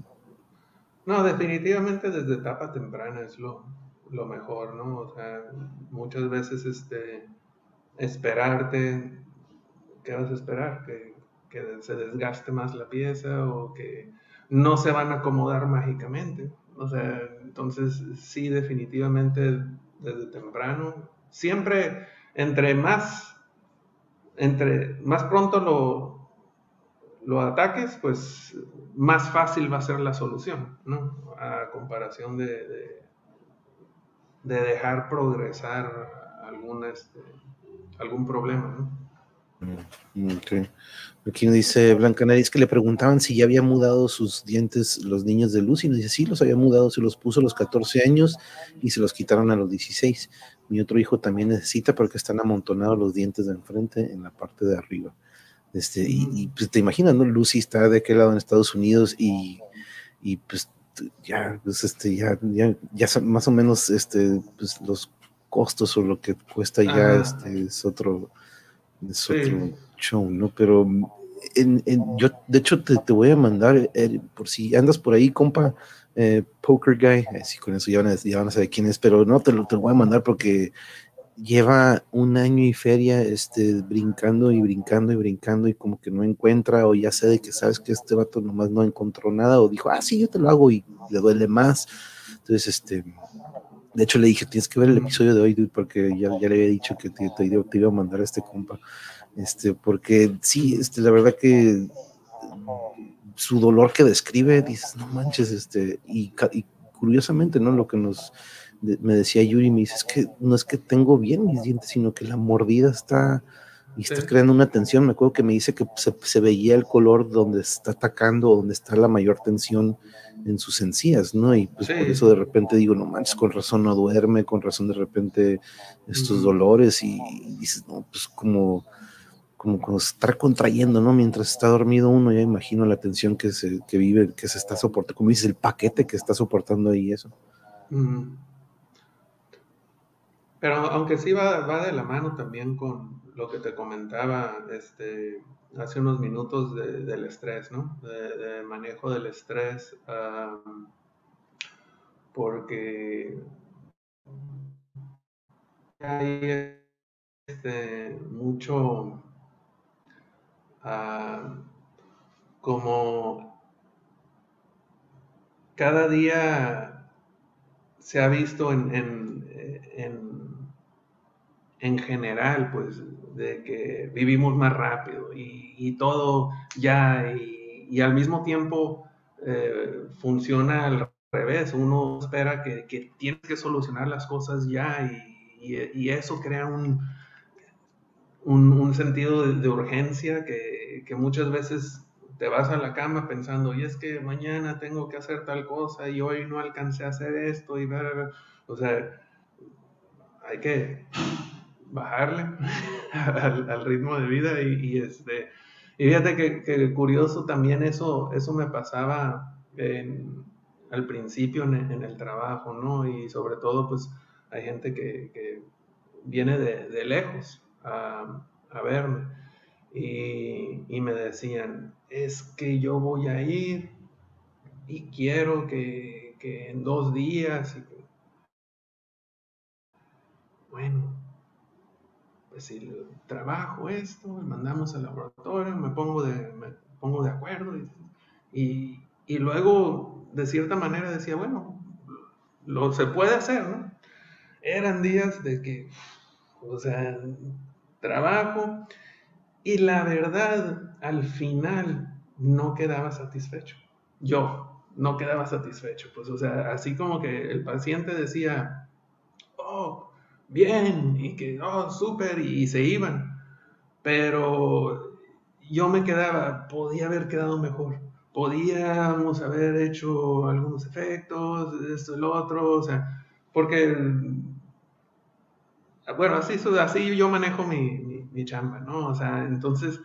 No, definitivamente desde etapa temprana es lo, lo mejor, ¿no? O sea, muchas veces este, esperarte, ¿qué vas a esperar? Que, que se desgaste más la pieza o que no se van a acomodar mágicamente. O sea, entonces sí, definitivamente desde temprano siempre entre más, entre más pronto lo, lo ataques, pues más fácil va a ser la solución, ¿no? A comparación de, de, dejar progresar algún, este, algún problema, ¿no? Mm, Aquí nos dice Blanca Nariz que le preguntaban si ya había mudado sus dientes los niños de Lucy. Nos dice, sí, los había mudado, se los puso a los 14 años y se los quitaron a los 16. Mi otro hijo también necesita porque están amontonados los dientes de enfrente en la parte de arriba. Este, y, pues te imaginas, ¿no? Lucy está de aquel lado en Estados Unidos y, y pues ya, pues este, ya, ya, ya más o menos este, pues los costos o lo que cuesta ya este, es otro, es otro show, ¿no? Pero en, yo, de hecho, te, te voy a mandar, eh, por si andas por ahí, compa, eh, Poker Guy, así con eso ya van, a, ya van, a, saber quién es, pero no, te lo, te voy a mandar porque lleva un año y feria este, brincando y brincando y brincando y como que no encuentra o ya sé de que sabes que este vato nomás no encontró nada o dijo, ah, sí, yo te lo hago y le duele más. Entonces, este, de hecho le dije, tienes que ver el episodio de hoy, porque ya, ya le había dicho que te, te, te, iba a mandar a este compa. Este, porque sí, este, la verdad que su dolor que describe, dices, no manches, este, y, curiosamente, ¿no? Lo que nos me decía Yuri, me dice, es que no es que tengo bien mis dientes, sino que la mordida está y está creando una tensión. Me acuerdo que me dice que se, veía el color donde está atacando, donde está la mayor tensión en sus encías, ¿no? Y pues por eso de repente digo, no manches, con razón no duerme, con razón de repente estos dolores y, y dices, no, pues como como cuando se está contrayendo, ¿no? Mientras está dormido uno, ya imagino la tensión que se que vive, que se está soportando, como dices, el paquete que está soportando ahí eso. Pero aunque sí va, va, de la mano también con lo que te comentaba este, hace unos minutos del estrés, ¿no? De, manejo del estrés, porque hay este, mucho como cada día se ha visto en, en, general, pues, de que vivimos más rápido y, todo ya, y, al mismo tiempo eh, funciona al revés. Uno espera que, que tienes que solucionar las cosas ya y eso crea un, un, sentido de, urgencia que, muchas veces te vas a la cama pensando, y es que mañana tengo que hacer tal cosa y hoy no alcancé a hacer esto y ver, o sea, hay que bajarle al, ritmo de vida y, este, y fíjate que, curioso también eso, eso me pasaba al principio en, el trabajo, ¿no? Y sobre todo pues hay gente que, viene de lejos a, verme. Y, me decían, es que yo voy a ir y quiero que, en dos días... bueno, pues si trabajo esto, me mandamos al laboratorio, me pongo de, me pongo de acuerdo y, y, luego de cierta manera decía, bueno, lo se puede hacer. Eran días de que, o sea, trabajo y la verdad al final no quedaba satisfecho. Yo no quedaba satisfecho, pues o sea, así como que el paciente decía, oh, bien, y que, oh, súper, y, se iban. Pero yo me quedaba, podía haber quedado mejor. Podíamos haber hecho algunos efectos, esto, el otro, o sea, porque, bueno, así, así yo manejo mi, mi, mi chamba, ¿no? O sea, entonces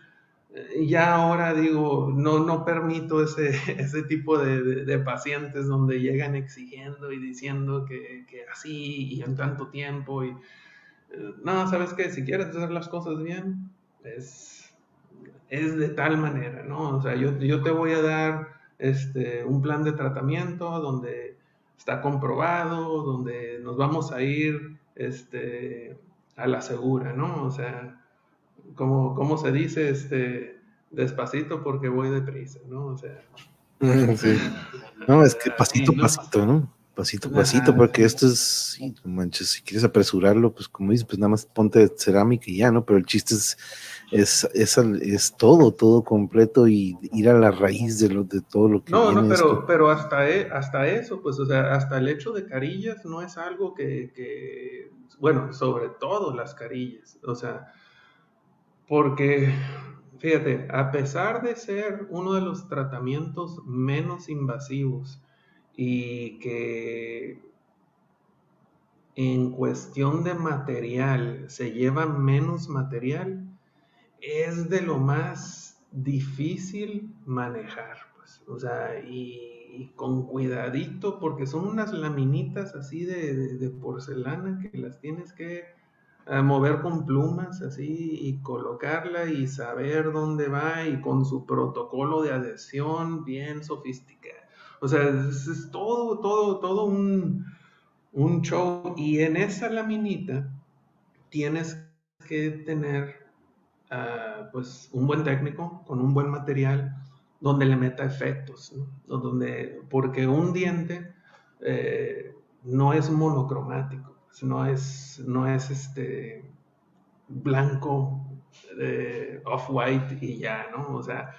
ya ahora digo, no, no permito ese, ese tipo de, de, pacientes donde llegan exigiendo y diciendo que, que, así y en tanto tiempo. Y, eh, no, sabes que si quieres hacer las cosas bien, es, es de tal manera, ¿no? O sea, yo, yo te voy a dar este, un plan de tratamiento donde está comprobado, donde nos vamos a ir este, a la segura, ¿no? O sea, como, como se dice, este, despacito porque voy deprisa, ¿no? O sea. Sí. No, es que pasito, pasito, ¿no? Pasito, pasito, porque esto es, sí, manches, si quieres apresurarlo, pues como dices, pues nada más ponte cerámica y ya, ¿no? Pero el chiste es, es, es, es todo, todo completo y ir a la raíz de, lo, de todo lo que... No, no, pero, pero hasta, e, hasta eso, pues, o sea, hasta el hecho de carillas no es algo que, que, bueno, sobre todo las carillas, o sea, porque, fíjate, a pesar de ser uno de los tratamientos menos invasivos y que en cuestión de material se lleva menos material, es de lo más difícil manejar, pues, o sea, y, con cuidadito, porque son unas laminitas así de porcelana que las tienes que a mover con plumas así y colocarla y saber dónde va y con su protocolo de adhesión bien sofisticado. O sea, es, todo, todo, todo un, un, show. Y en esa laminita tienes que tener uh, pues un buen técnico con un buen material donde le meta efectos, donde, porque un diente eh, no es monocromático no es, no es este blanco, off-white y ya, ¿no? O sea,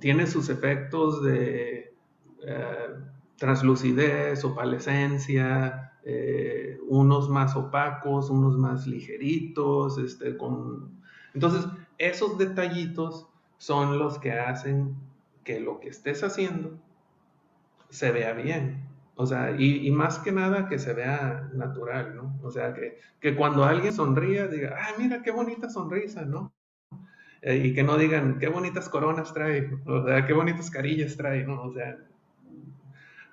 tiene sus efectos de eh, translucidez, opalescencia, eh, unos más opacos, unos más ligeritos, este. Entonces, esos detallitos son los que hacen que lo que estés haciendo se vea bien. O sea, y, más que nada que se vea natural, ¿no? O sea, que, que cuando alguien sonría, diga, ah, mira qué bonita sonrisa, ¿no? Eh, y que no digan, qué bonitas coronas trae, o sea, qué bonitas carillas trae, ¿no? O sea,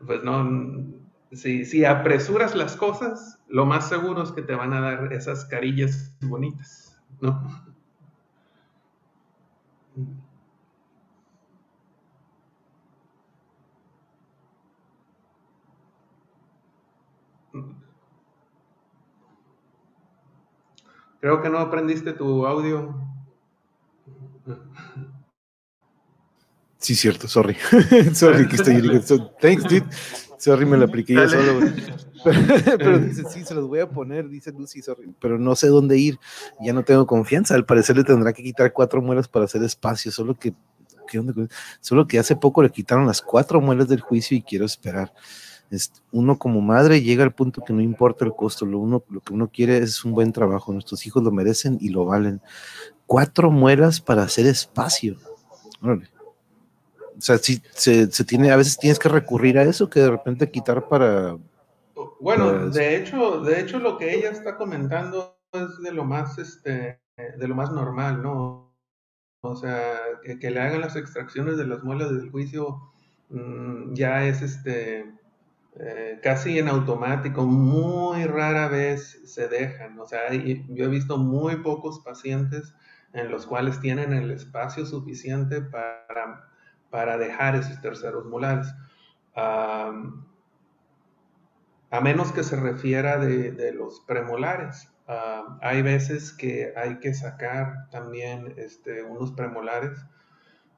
pues no, si, apresuras las cosas, lo más seguro es que te van a dar esas carillas bonitas, ¿no? Creo que no aprendiste tu audio. Sí, cierto, sorry. sorry, que estoy. Thanks, dude. Sorry, me lo apliqué yo solo. Pero, dice, sí, se los voy a poner, dice Lucy, sorry. Pero no sé dónde ir. Ya no tengo confianza. Al parecer le tendrá que quitar cuatro muelas para hacer espacio. Solo que, Solo que hace poco le quitaron las cuatro muelas del juicio y quiero esperar uno como madre llega al punto que no importa el costo, lo, uno, lo que uno quiere es un buen trabajo, nuestros hijos lo merecen y lo valen. Cuatro muelas para hacer espacio. O sea, si se, tiene, a veces tienes que recurrir a eso, que de repente quitar para... Bueno, de hecho, de hecho lo que ella está comentando es de lo más, este, de lo más normal, ¿no? O sea, que, le hagan las extracciones de las muelas del juicio mm, ya es este eh, casi en automático, muy rara vez se dejan. O sea, yo he visto muy pocos pacientes en los cuales tienen el espacio suficiente para, para dejar esos terceros molares. a menos que se refiera de, los premolares. hay veces que hay que sacar también este, unos premolares.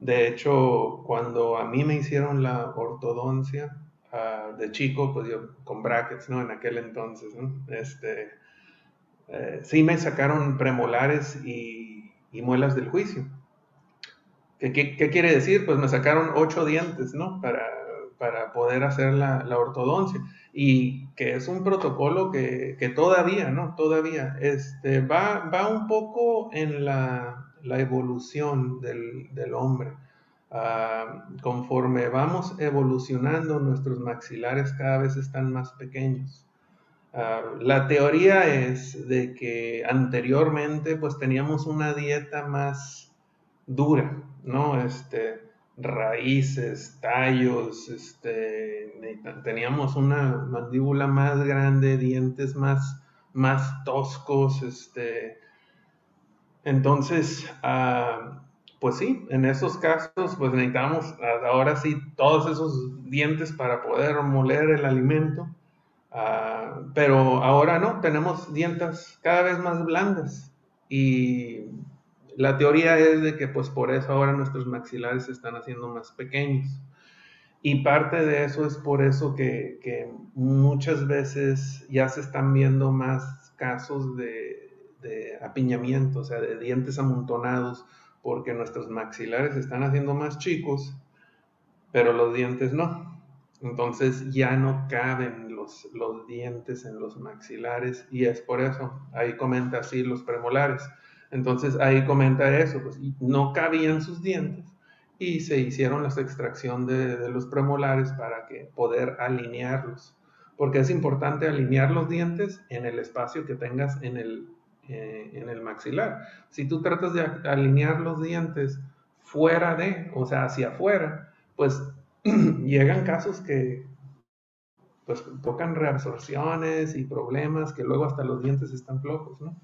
De hecho, cuando a mí me hicieron la ortodoncia, de chico, pues yo con brackets, ¿no? En aquel entonces, ¿no? Este, eh, sí me sacaron premolares y muelas del juicio. ¿Qué, ¿Qué, quiere decir? Pues me sacaron ocho dientes, ¿no? Para, para poder hacer la, la ortodoncia. Y que es un protocolo que, todavía, ¿no? Todavía este, va, va un poco en la, evolución del, hombre. Ah, conforme vamos evolucionando, nuestros maxilares cada vez están más pequeños. Ah, la teoría es de que anteriormente pues teníamos una dieta más dura, ¿no? Este, raíces, tallos, este, teníamos una mandíbula más grande, dientes más, más toscos, este, entonces, ah, pues sí, en esos casos, pues necesitamos ahora sí todos esos dientes para poder moler el alimento, ah, pero ahora no, tenemos dientes cada vez más blandas y la teoría es de que pues por eso ahora nuestros maxilares se están haciendo más pequeños. Y parte de eso es por eso que, muchas veces ya se están viendo más casos de, de, apiñamiento, o sea, de dientes amontonados, porque nuestros maxilares se están haciendo más chicos, pero los dientes no. Entonces ya no caben los, los dientes en los maxilares y es por eso, ahí comenta así los premolares entonces ahí comenta eso, pues no cabían sus dientes y se hicieron la extracción de, los premolares para que poder alinearlos, porque es importante alinear los dientes en el espacio que tengas en el, eh, en el maxilar. Si tú tratas de alinear los dientes fuera de, o sea, hacia afuera, pues llegan casos que pues tocan reabsorciones y problemas que luego hasta los dientes están flojos, ¿no?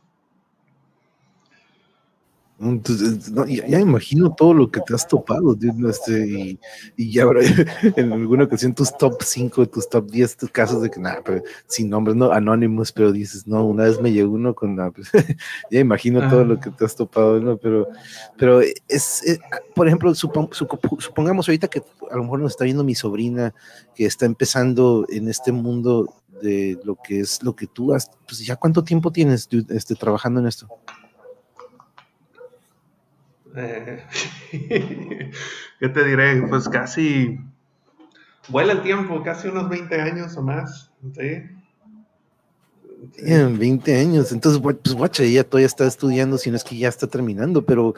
Entonces, no, ya, imagino todo lo que te has topado, este, y, y, ya en alguna ocasión tus top 5, tus top 10 tus casos de que nada, sin nombres, no anónimos, pero dices, no, una vez me llegó uno con pues, ya imagino todo lo que te has topado, ¿no? Pero, pero es, eh, por ejemplo, supongamos ahorita que a lo mejor nos está viendo mi sobrina que está empezando en este mundo de lo que es lo que tú has, pues ya cuánto tiempo tienes este, trabajando en esto. Eh, ¿Qué te diré? Pues casi, vuela el tiempo, casi unos 20 años o más, ¿sí? 20 años, entonces, pues guacha, ella todavía está estudiando, si no es que ya está terminando, pero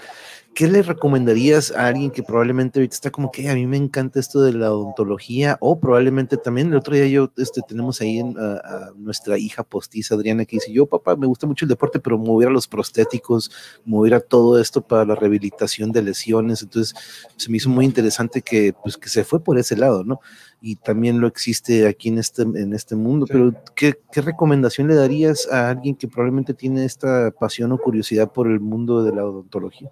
¿qué le recomendarías a alguien que probablemente ahorita está como que a mí me encanta esto de la odontología o probablemente también el otro día yo este, tenemos ahí a, nuestra hija postiza Adriana que dice yo papá me gusta mucho el deporte pero mover a los prostéticos mover a todo esto para la rehabilitación de lesiones entonces se me hizo muy interesante que pues que se fue por ese lado no y también lo existe aquí en este en este mundo pero ¿qué, ¿qué recomendación le darías a alguien que probablemente tiene esta pasión o curiosidad por el mundo de la odontología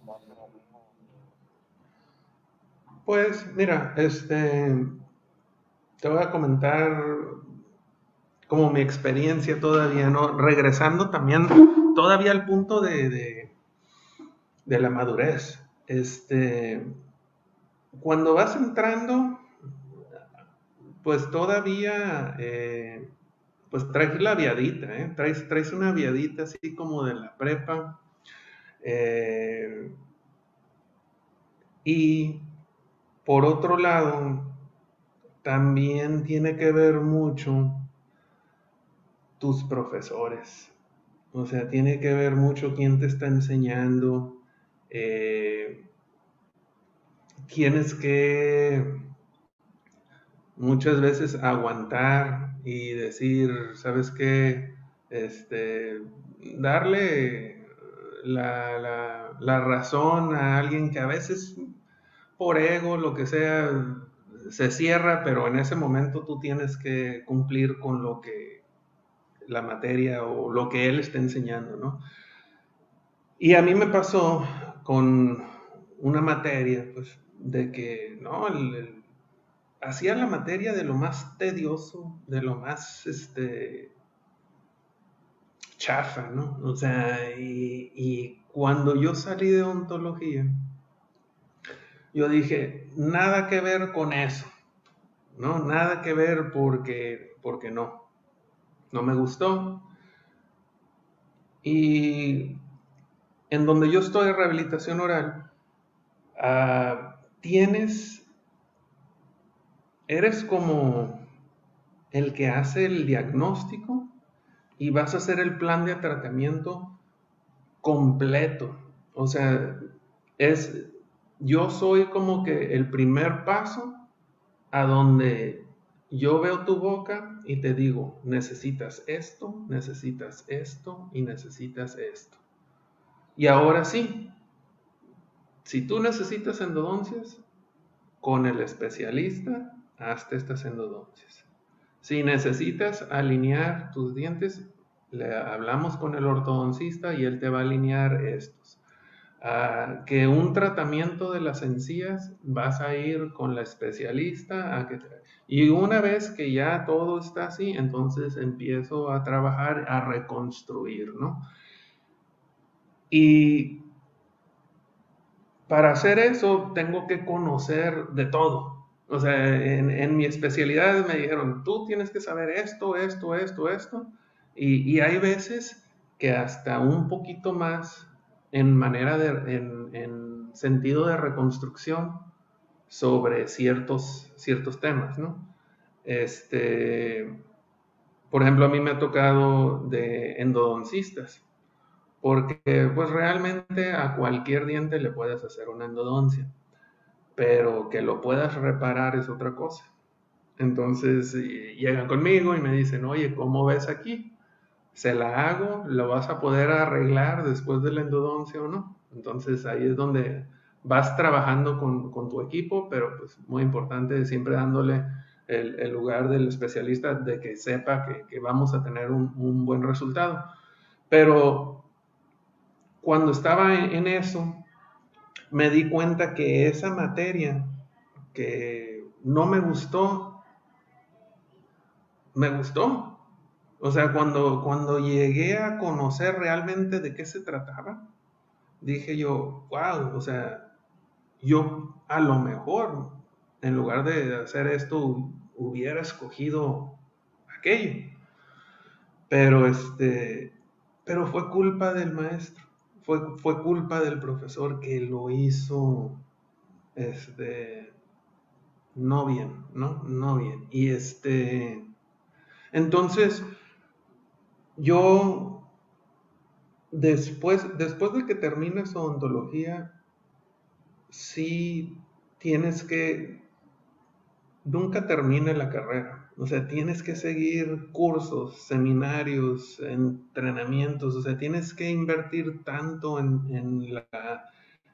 pues mira, este, te voy a comentar como mi experiencia todavía, ¿no? Regresando también todavía al punto de, de, la madurez. Este, cuando vas entrando, pues todavía, eh, pues traes la viadita, ¿eh? Traes, traes una viadita así como de la prepa. Eh, y por otro lado, también tiene que ver mucho tus profesores. O sea, tiene que ver mucho quién te está enseñando. Eh, tienes que muchas veces aguantar y decir, ¿sabes qué? Este, darle la, la razón a alguien que a veces por ego, lo que sea, se cierra, pero en ese momento tú tienes que cumplir con lo que la materia o lo que él está enseñando, ¿no? Y a mí me pasó con una materia, pues, de que, ¿no? hacía la materia de lo más tedioso, de lo más, este, chafa, ¿no? O sea, y, y cuando yo salí de ontología, yo dije, nada que ver con eso, ¿no? Nada que ver porque, porque no. No me gustó. Y en donde yo estoy en rehabilitación oral, ah, tienes, eres como, el que hace el diagnóstico y vas a hacer el plan de tratamiento completo. O sea, es, yo soy como que el primer paso a donde yo veo tu boca y te digo, necesitas esto, necesitas esto y necesitas esto. Y ahora sí, si tú necesitas endodoncias, con el especialista, hazte estas endodoncias. Si necesitas alinear tus dientes, le hablamos con el ortodoncista y él te va a alinear estos. Que un tratamiento de las encías vas a ir con la especialista y una vez que ya todo está así, entonces empiezo a trabajar, a reconstruir, ¿no? Y para hacer eso tengo que conocer de todo. O sea, en, mi especialidad me dijeron, tú tienes que saber esto, esto, esto, esto. Y hay veces que hasta un poquito más en manera de, en, sentido de reconstrucción sobre ciertos, ciertos temas. Este, por ejemplo, a mí me ha tocado de endodoncistas, porque pues realmente a cualquier diente le puedes hacer una endodoncia, pero que lo puedas reparar es otra cosa. Entonces llegan conmigo y me dicen, oye, ¿cómo ves aquí? Se la hago, lo vas a poder arreglar después de la endodoncia o no. Entonces ahí es donde vas trabajando con, tu equipo, pero pues muy importante siempre dándole el, lugar del especialista de que sepa que, vamos a tener un, buen resultado. Pero cuando estaba en eso, me di cuenta que esa materia que no me gustó, me gustó. O sea, cuando, cuando llegué a conocer realmente de qué se trataba, dije yo, wow, o sea, yo a lo mejor, en lugar de hacer esto, hubiera escogido aquello. Pero este, pero fue culpa del maestro, fue, fue culpa del profesor que lo hizo, este, no bien, ¿no? No bien. Y este, entonces, yo, después, después de que termines odontología, sí tienes que, nunca termine la carrera. O sea, tienes que seguir cursos, seminarios, entrenamientos, o sea, tienes que invertir tanto en, en la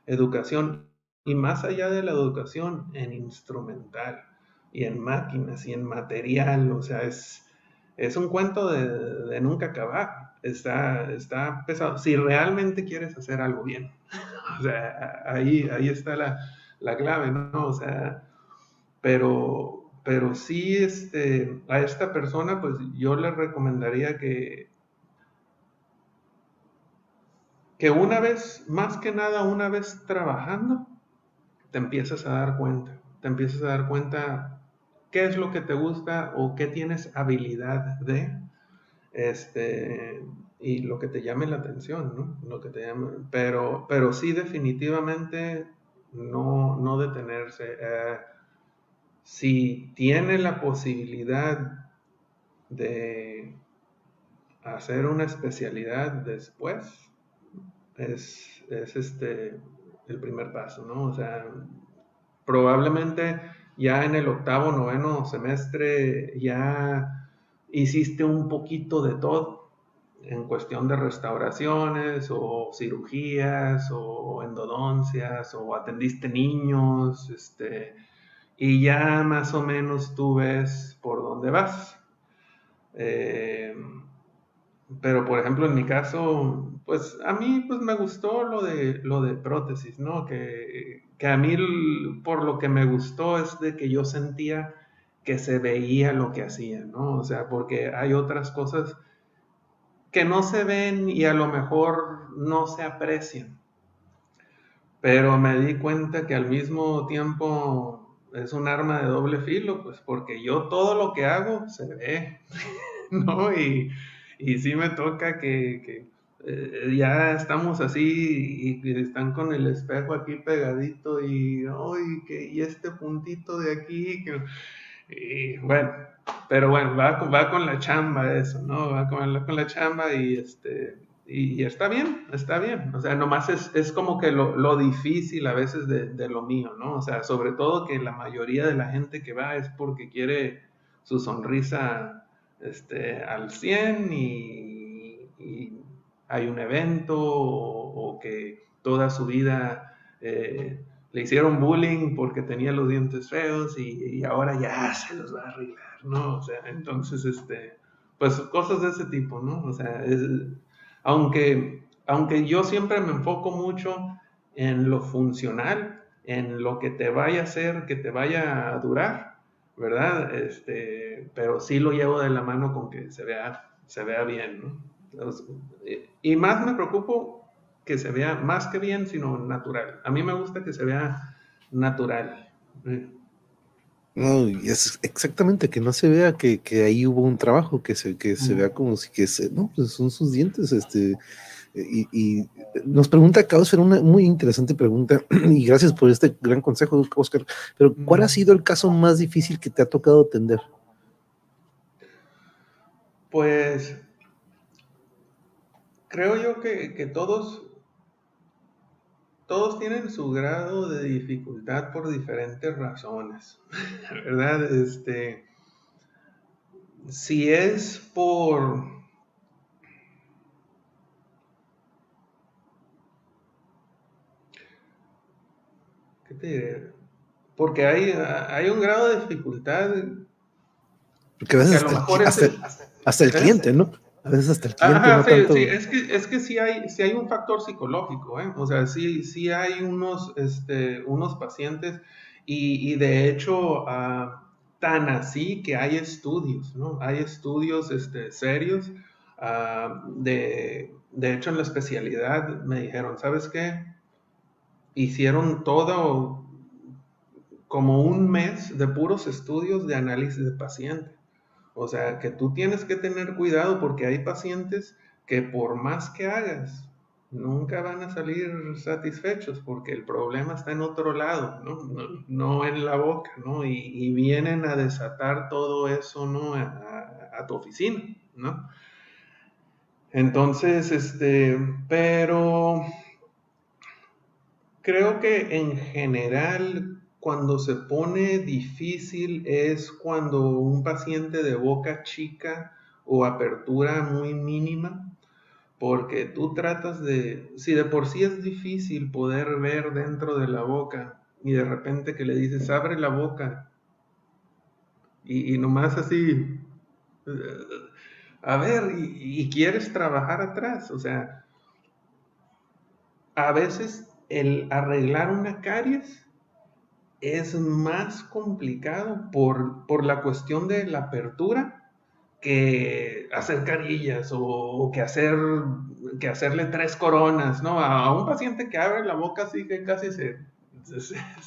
educación y más allá de la educación, en instrumental y en máquinas y en material, o sea, es, es un cuento de, nunca acabar. Está, está pesado. Si realmente quieres hacer algo bien. o sea, ahí, ahí está la, la, clave, ¿no? O sea, pero, pero sí, este, a esta persona, pues yo le recomendaría que, que una vez, más que nada, una vez trabajando, te empiezas a dar cuenta. Te empiezas a dar cuenta qué es lo que te gusta o qué tienes habilidad de, este, y lo que te llame la atención, ¿no? Lo que te llame, pero, pero sí definitivamente no, no detenerse. Eh, si tiene la posibilidad de hacer una especialidad después, es, es este el primer paso, ¿no? O sea, probablemente ya en el octavo, noveno semestre ya hiciste un poquito de todo en cuestión de restauraciones o cirugías o endodoncias o atendiste niños, este, y ya más o menos tú ves por dónde vas. Eh, pero por ejemplo en mi caso, pues a mí pues me gustó lo de, lo de prótesis, ¿no? Que que a mí por lo que me gustó es de que yo sentía que se veía lo que hacía, ¿no? O sea, porque hay otras cosas que no se ven y a lo mejor no se aprecian. Pero me di cuenta que al mismo tiempo es un arma de doble filo, pues porque yo todo lo que hago se ve, ¿no? Y, y sí me toca que eh, ya estamos así y, están con el espejo aquí pegadito y, y este puntito de aquí. y bueno, pero bueno, va, va con la chamba eso, ¿no? Va con con la chamba y este, y, está bien, está bien. O sea, nomás es, es como que lo, lo, difícil a veces de, de, lo mío, ¿no? O sea, sobre todo que la mayoría de la gente que va es porque quiere su sonrisa este, al 100 y, y hay un evento o, que toda su vida eh, le hicieron bullying porque tenía los dientes feos y, ahora ya se los va a arreglar, ¿no? O sea, entonces, este, pues cosas de ese tipo, ¿no? O sea, es, aunque, aunque yo siempre me enfoco mucho en lo funcional, en lo que te vaya a hacer, que te vaya a durar, ¿verdad? Este, pero sí lo llevo de la mano con que se vea, se vea bien, ¿no? Y más me preocupo que se vea más que bien, sino natural. A mí me gusta que se vea natural. No, es exactamente que no se vea que, que ahí hubo un trabajo, que se, que se vea como si que se, no, pues son sus dientes, este, y, y nos pregunta era una muy interesante pregunta, y gracias por este gran consejo, Oscar, pero ¿cuál ha sido el caso más difícil que te ha tocado atender? Pues creo yo que, que todos todos tienen su grado de dificultad por diferentes razones, ¿verdad? Este, si es por... ¿Qué te diré? Porque hay, hay un grado de dificultad. Porque a veces hasta, el, cliente, ¿no? A veces hasta el cliente. sí, Es, que, es que sí hay, sí hay un factor psicológico, ¿eh? O sea, sí, sí hay unos, este, unos pacientes y, y de hecho, uh, tan así que hay estudios, ¿no? Hay estudios este, serios. Uh, de, de hecho, en la especialidad me dijeron, ¿sabes qué? Hicieron todo como un mes de puros estudios de análisis de paciente. O sea, que tú tienes que tener cuidado porque hay pacientes que por más que hagas, nunca van a salir satisfechos porque el problema está en otro lado, no, no, en la boca, ¿no? Y, vienen a desatar todo eso, ¿no? A, tu oficina, ¿no? Entonces, este, pero creo que en general cuando se pone difícil es cuando un paciente de boca chica o apertura muy mínima, porque tú tratas de, si de por sí es difícil poder ver dentro de la boca y de repente que le dices, abre la boca y, nomás así, a ver, y, y quieres trabajar atrás, o sea, a veces el arreglar una caries es más complicado por, por la cuestión de la apertura que hacer carillas o, que, hacer, que hacerle tres coronas, ¿no? A, un paciente que abre la boca así que casi se,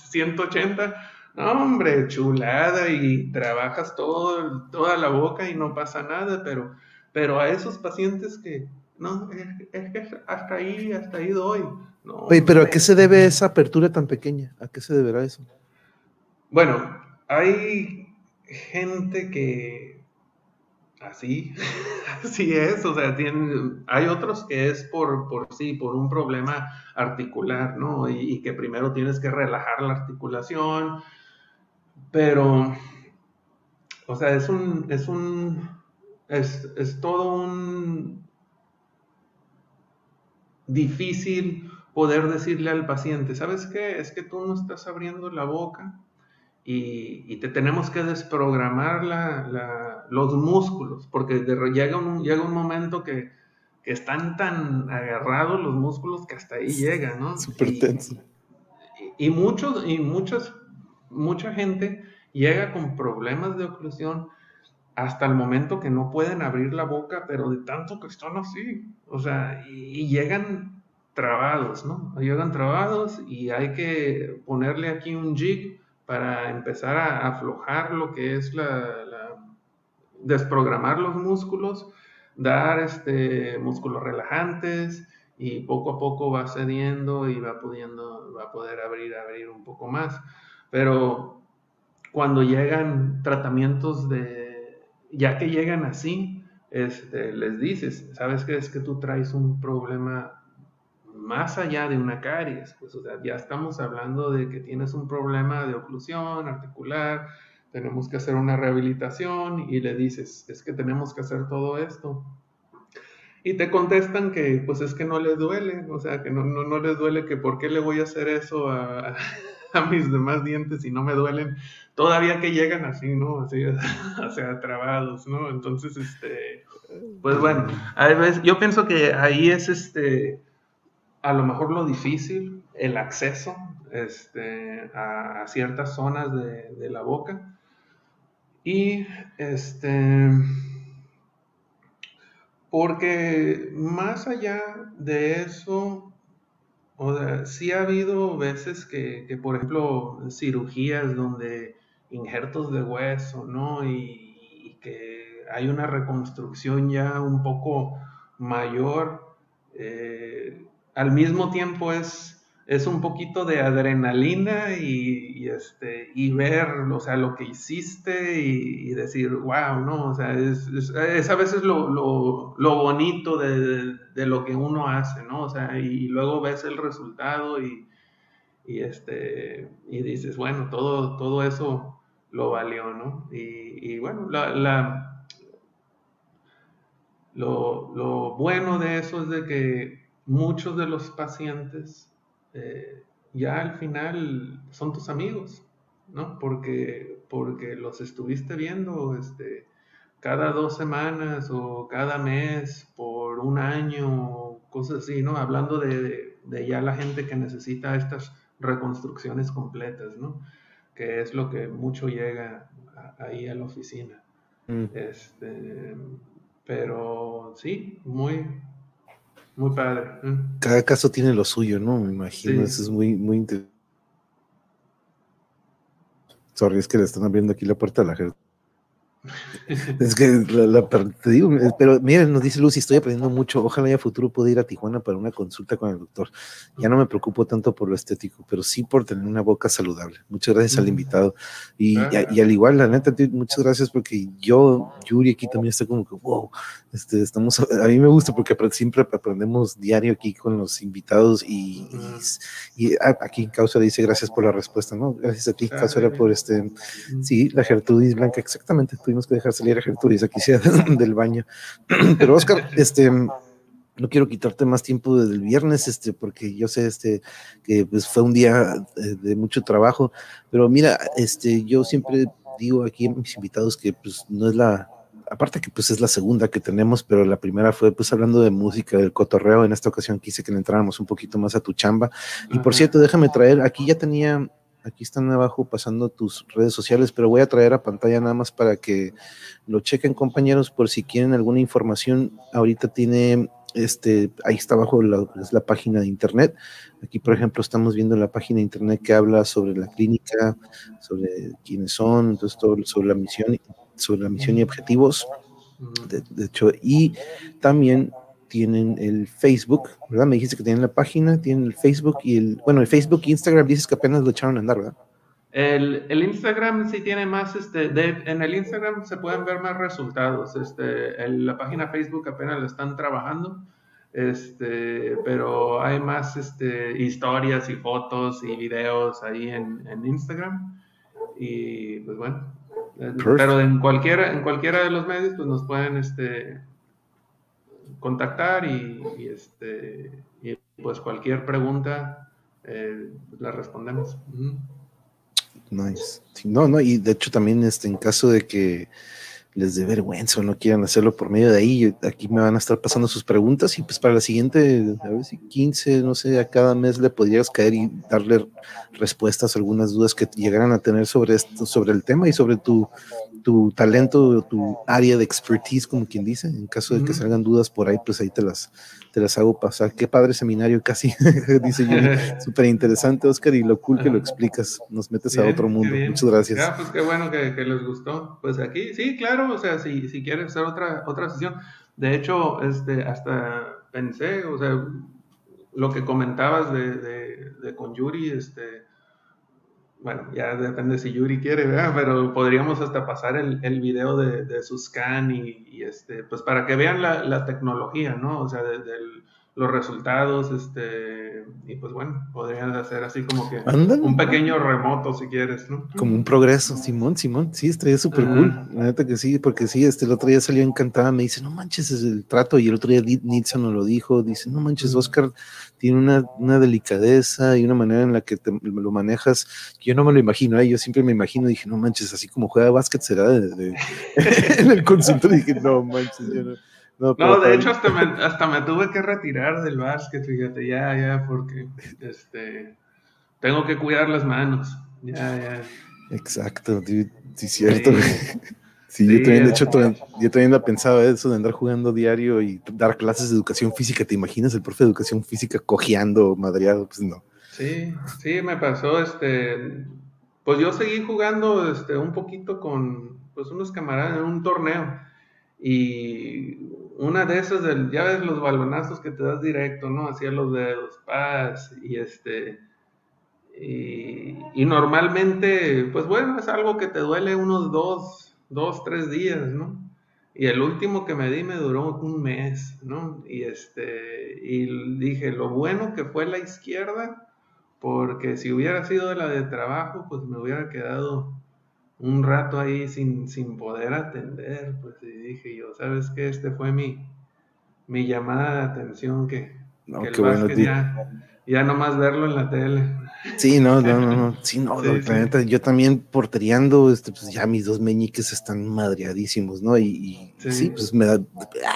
180, no, hombre, chulada y trabajas todo, toda la boca y no pasa nada, pero, pero a esos pacientes que, no, es, que hasta ahí, hasta ahí doy. No, Oye, pero ¿a qué se debe esa apertura tan pequeña? ¿A qué se deberá eso? Bueno, hay gente que así, es, o sea, hay otros que es por, por sí, por un problema articular, ¿no? Y, que primero tienes que relajar la articulación, pero, o sea, es un, es un, es, es todo un difícil poder decirle al paciente, ¿sabes qué? Es que tú no estás abriendo la boca y, te tenemos que desprogramar los músculos, porque llega, un, llega un momento que, están tan agarrados los músculos que hasta ahí llega, ¿no? Súper tenso. Y, muchos, y muchas, mucha gente llega con problemas de oclusión hasta el momento que no pueden abrir la boca, pero de tanto que están así, o sea, y, y llegan trabados, ¿no? Llegan trabados y hay que ponerle aquí un jig para empezar a aflojar lo que es la, desprogramar los músculos, dar este, músculos relajantes y poco a poco va cediendo y va pudiendo, va a poder abrir, abrir un poco más. Pero cuando llegan tratamientos de, ya que llegan así, este, les dices, ¿sabes qué? Es que tú traes un problema más allá de una caries, pues, o sea, ya estamos hablando de que tienes un problema de oclusión articular, tenemos que hacer una rehabilitación y le dices, es que tenemos que hacer todo esto. Y te contestan que pues es que no les duele, o sea, que no, no, no les duele, que por qué le voy a hacer eso a, a, mis demás dientes si no me duelen, todavía que llegan así, ¿no? Así, o sea, trabados, ¿no? Entonces, este, pues bueno, a veces, yo pienso que ahí es, este, a lo mejor lo difícil, el acceso este, a, ciertas zonas de, la boca y este, porque más allá de eso, o sí ha habido veces que, por ejemplo, cirugías donde injertos de hueso, ¿no? Y, y, que hay una reconstrucción ya un poco mayor, eh, al mismo tiempo es es un poquito de adrenalina y, este, y ver, o sea, lo que hiciste y, decir, wow, ¿no? O sea, es, a veces lo, lo, lo bonito de, de, lo que uno hace, ¿no? O sea, y, luego ves el resultado y, y, este, y dices, bueno, todo, todo eso lo valió, ¿no? Y, bueno, la, la, lo, lo bueno de eso es de que muchos de los pacientes eh, ya al final son tus amigos, ¿no? Porque, porque los estuviste viendo este, cada dos semanas o cada mes por un año, cosas así, ¿no? Hablando de, de, ya la gente que necesita estas reconstrucciones completas, ¿no? Que es lo que mucho llega ahí a la oficina. Mm. Este, pero sí, muy, muy padre. Cada caso tiene lo suyo, ¿no? Me imagino, eso es muy, muy interesante. Sorry, es que le están abriendo aquí la puerta a la gente es que la, te digo, pero miren, nos dice Lucy, estoy aprendiendo mucho. Ojalá ya futuro pueda ir a Tijuana para una consulta con el doctor. Ya no me preocupo tanto por lo estético, pero sí por tener una boca saludable. Muchas gracias al invitado. Y, y, al igual, la neta, muchas gracias porque yo, Yuri, aquí también está como que, wow, este, estamos, a mí me gusta porque siempre aprendemos diario aquí con los invitados y, y, aquí Causa dice gracias por la respuesta, ¿no? Gracias a ti, Causa, era por este, sí, la Gertrudis Blanca, exactamente tuvimos que dejar salir a Gertrudis aquí sea del baño. Pero Oscar, este, no quiero quitarte más tiempo desde el viernes, este, porque yo sé este, que pues, fue un día de, de, mucho trabajo, pero mira, este, yo siempre digo aquí a mis invitados que pues no es la, aparte que pues es la segunda que tenemos, pero la primera fue pues hablando de música, del cotorreo, en esta ocasión quise que le entráramos un poquito más a tu chamba. Y por cierto, déjame traer, aquí ya tenía Aquí están abajo pasando tus redes sociales, pero voy a traer a pantalla nada más para que lo chequen, compañeros, por si quieren alguna información. Ahorita tiene, este, ahí está abajo la, es la página de internet. Aquí, por ejemplo, estamos viendo la página de internet que habla sobre la clínica, sobre quiénes son, entonces todo sobre la misión, sobre la misión y objetivos. De, de hecho, y también tienen el Facebook, ¿verdad? Me dijiste que tienen la página, tienen el Facebook y el, bueno, el Facebook e Instagram dices que apenas lo echaron a andar, ¿verdad? El, el Instagram sí tiene más, este, de, en el Instagram se pueden ver más resultados, este, la página Facebook apenas la están trabajando, este, pero hay más este, historias y fotos y videos ahí en, en Instagram y pues bueno, pero en cualquiera, en cualquiera de los medios pues nos pueden este, contactar y, este, y pues cualquier pregunta eh, la respondemos. Nice. no, no, y de hecho también este, en caso de que les dé vergüenza o no quieran hacerlo por medio de ahí, aquí me van a estar pasando sus preguntas y pues para la siguiente, a ver si 15, no sé, a cada mes le podrías caer y darle respuestas a algunas dudas que llegaran a tener sobre esto, sobre el tema y sobre tu, tu talento, tu área de expertise, como quien dice. En caso de que salgan dudas por ahí, pues ahí te las, te las hago pasar. Qué padre seminario, casi, dice Yuri. Súper interesante, Oscar, y lo cool que lo explicas. Nos metes a otro mundo. Muchas gracias. Ya, pues qué bueno que, que, les gustó. Pues aquí, sí, claro, o sea, si, si quieres hacer otra, otra sesión. De hecho, este, hasta pensé, o sea, lo que comentabas de, de, de con Yuri, este bueno, ya depende si Yuri quiere, ¿verdad? pero podríamos hasta pasar el, el video de, de, su scan y, este, pues para que vean la, la tecnología, ¿no? O sea, del los resultados, este, y pues bueno, podrían hacer así como que un pequeño remoto si quieres, ¿no? Como un progreso, Simón, Simón, sí, estaría súper cool, la neta que sí, porque sí, este, el otro día salió encantada, me dice, no manches, es el trato, y el otro día Nilsson nos lo dijo, dice, no manches, Oscar tiene una, una delicadeza y una manera en la que te, lo manejas, que yo no me lo imagino, ¿eh? yo siempre me imagino, dije, no manches, así como juega básquet será de, en el consultorio, dije, no manches, yo no no, de hecho hasta me, hasta me tuve que retirar del básquet, fíjate, ya, ya, porque este, tengo que cuidar las manos, ya, ya. Exacto, sí, cierto. Sí, yo también, de hecho, yo también la pensaba eso de andar jugando diario y dar clases de educación física. ¿Te imaginas el profe de educación física cojeando, madreado? Pues no. Sí, sí, me pasó, este, pues yo seguí jugando, este, un poquito con, pues unos camaradas en un torneo y una de esas, del, ya ves los balonazos que te das directo, ¿no? Hacia los dedos, paz, y este, y, normalmente, pues bueno, es algo que te duele unos dos, dos, tres días, ¿no? Y el último que me di me duró un mes, ¿no? Y este, y dije, lo bueno que fue la izquierda, porque si hubiera sido la de trabajo, pues me hubiera quedado un rato ahí sin, sin poder atender, pues y dije yo, ¿sabes qué? Este fue mi, mi llamada de atención que, no, que bueno, ya, ya nomás verlo en la tele. Sí, no, no, no, no, sí, no, sí, yo también portereando, este, pues ya mis dos meñiques están madreadísimos, ¿no? Y, sí. pues me da,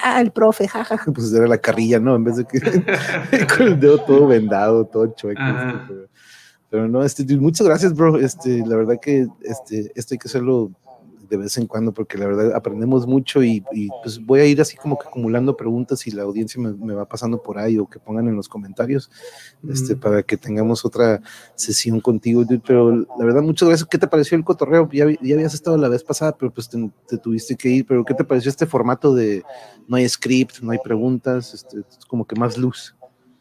ah, el profe, jajaja, pues era la carrilla, ¿no? En vez de que con el dedo todo vendado, todo chueco. Este, pero no, este, muchas gracias, bro. Este, la verdad que este, esto hay que hacerlo de vez en cuando porque la verdad aprendemos mucho y, pues voy a ir así como que acumulando preguntas y la audiencia me, va pasando por ahí o que pongan en los comentarios este, para que tengamos otra sesión contigo. Pero la verdad, muchas gracias. ¿Qué te pareció el cotorreo? Ya, ya habías estado la vez pasada, pero pues te, tuviste que ir. Pero ¿qué te pareció este formato de no hay script, no hay preguntas? Este, es como que más luz.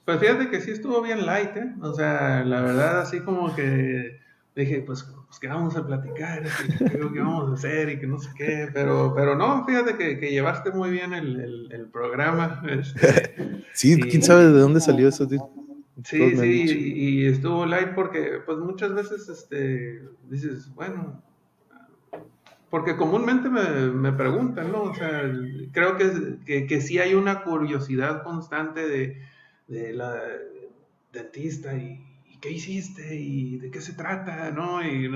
Pues fíjate que sí estuvo bien light, ¿eh? O sea, la verdad, así como que dije, pues, pues que vamos a platicar, qué vamos a hacer y que no sé qué, pero, pero no, fíjate que, que llevaste muy bien el, el, programa. Este, sí, quién sabe de dónde salió eso, tío. Sí, sí, y, estuvo light porque, pues muchas veces, este, dices, bueno, porque comúnmente me, me preguntan, ¿no? O sea, creo que, que, que sí hay una curiosidad constante de de la dentista y, qué hiciste y de qué se trata, ¿no? Y,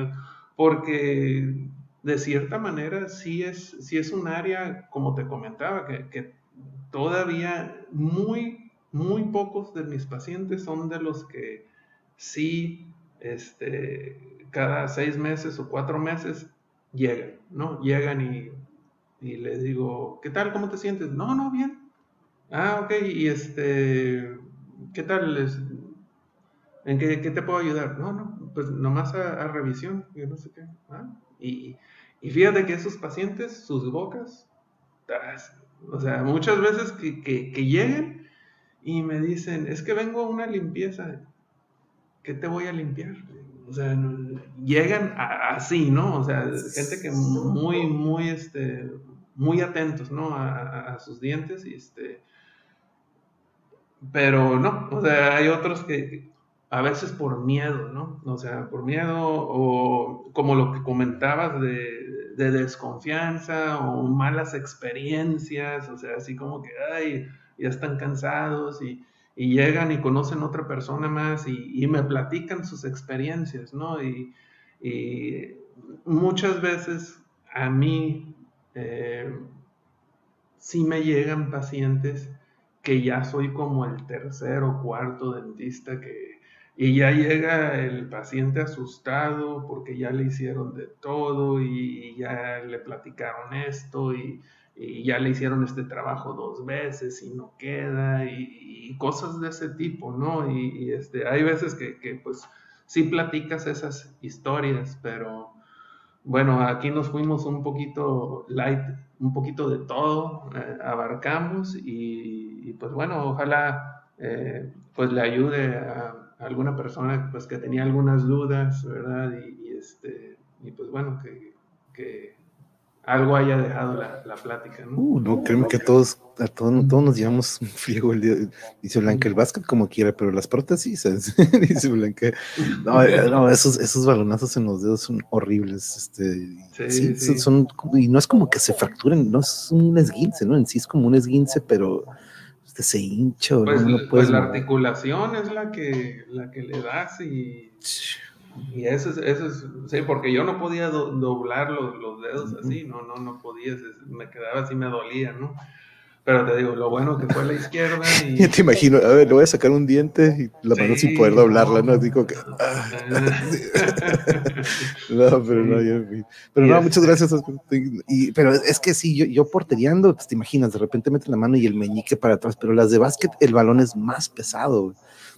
porque de cierta manera sí es, sí es un área, como te comentaba, que, todavía muy, muy pocos de mis pacientes son de los que sí, este, cada seis meses o cuatro meses llegan, ¿no? Llegan y, y les digo, ¿qué tal? ¿Cómo te sientes? No, no, bien. Ah, ok, y este, ¿qué tal? ¿En qué, te puedo ayudar? No, no, pues nomás a, revisión, yo no sé qué. ¿ah? Y, fíjate que esos pacientes, sus bocas, o sea, muchas veces que, que, lleguen y me dicen, es que vengo a una limpieza, ¿qué te voy a limpiar? O sea, llegan así, ¿no? O sea, gente que muy, muy, este, muy atentos, ¿no? A sus dientes y este pero no, o sea, hay otros que a veces por miedo, ¿no? O sea, por miedo o como lo que comentabas de, de desconfianza o malas experiencias, o sea, así como que, ay, ya están cansados y, llegan y conocen otra persona más y, me platican sus experiencias, ¿no? Y, y muchas veces a mí eh, sí me llegan pacientes que ya soy como el tercer o cuarto dentista que... Y ya llega el paciente asustado porque ya le hicieron de todo y ya le platicaron esto y, ya le hicieron este trabajo dos veces y no queda y, cosas de ese tipo, ¿no? Y, este, hay veces que, que, pues sí platicas esas historias, pero bueno, aquí nos fuimos un poquito light, un poquito de todo, eh, abarcamos y, pues bueno, ojalá eh, pues le ayude a, alguna persona pues que tenía algunas dudas, ¿verdad? Y, este, y pues bueno, que, que algo haya dejado la, la plática, ¿no? Uh, no, créeme que todos, a todos, todos nos llevamos un friego el día. Dice Blanca, el básquet como quiera, pero las prótesis, dice Blanca. No, eh, no, esos, esos balonazos en los dedos son horribles. Este, sí, sí, Son, y no es como que se fracturen, no es un esguince, ¿no? En sí es como un esguince, pero se hincha. Pues, no, pues la articulación es la que, la que le das y y eso es, eso es, sí, porque yo no podía doblar los, los dedos así, no, no, no podía, me quedaba así, me dolía, ¿no? Pero te digo, lo bueno que fue la izquierda y... te imagino, a ver, le voy a sacar un diente y la mano sin poder doblarla, ¿no? Digo que... Ah. no, pero no, yo, Pero no, muchas gracias. Y, pero es que sí, yo, yo porteriando, pues te imaginas, de repente mete la mano y el meñique para atrás, pero las de básquet, el balón es más pesado.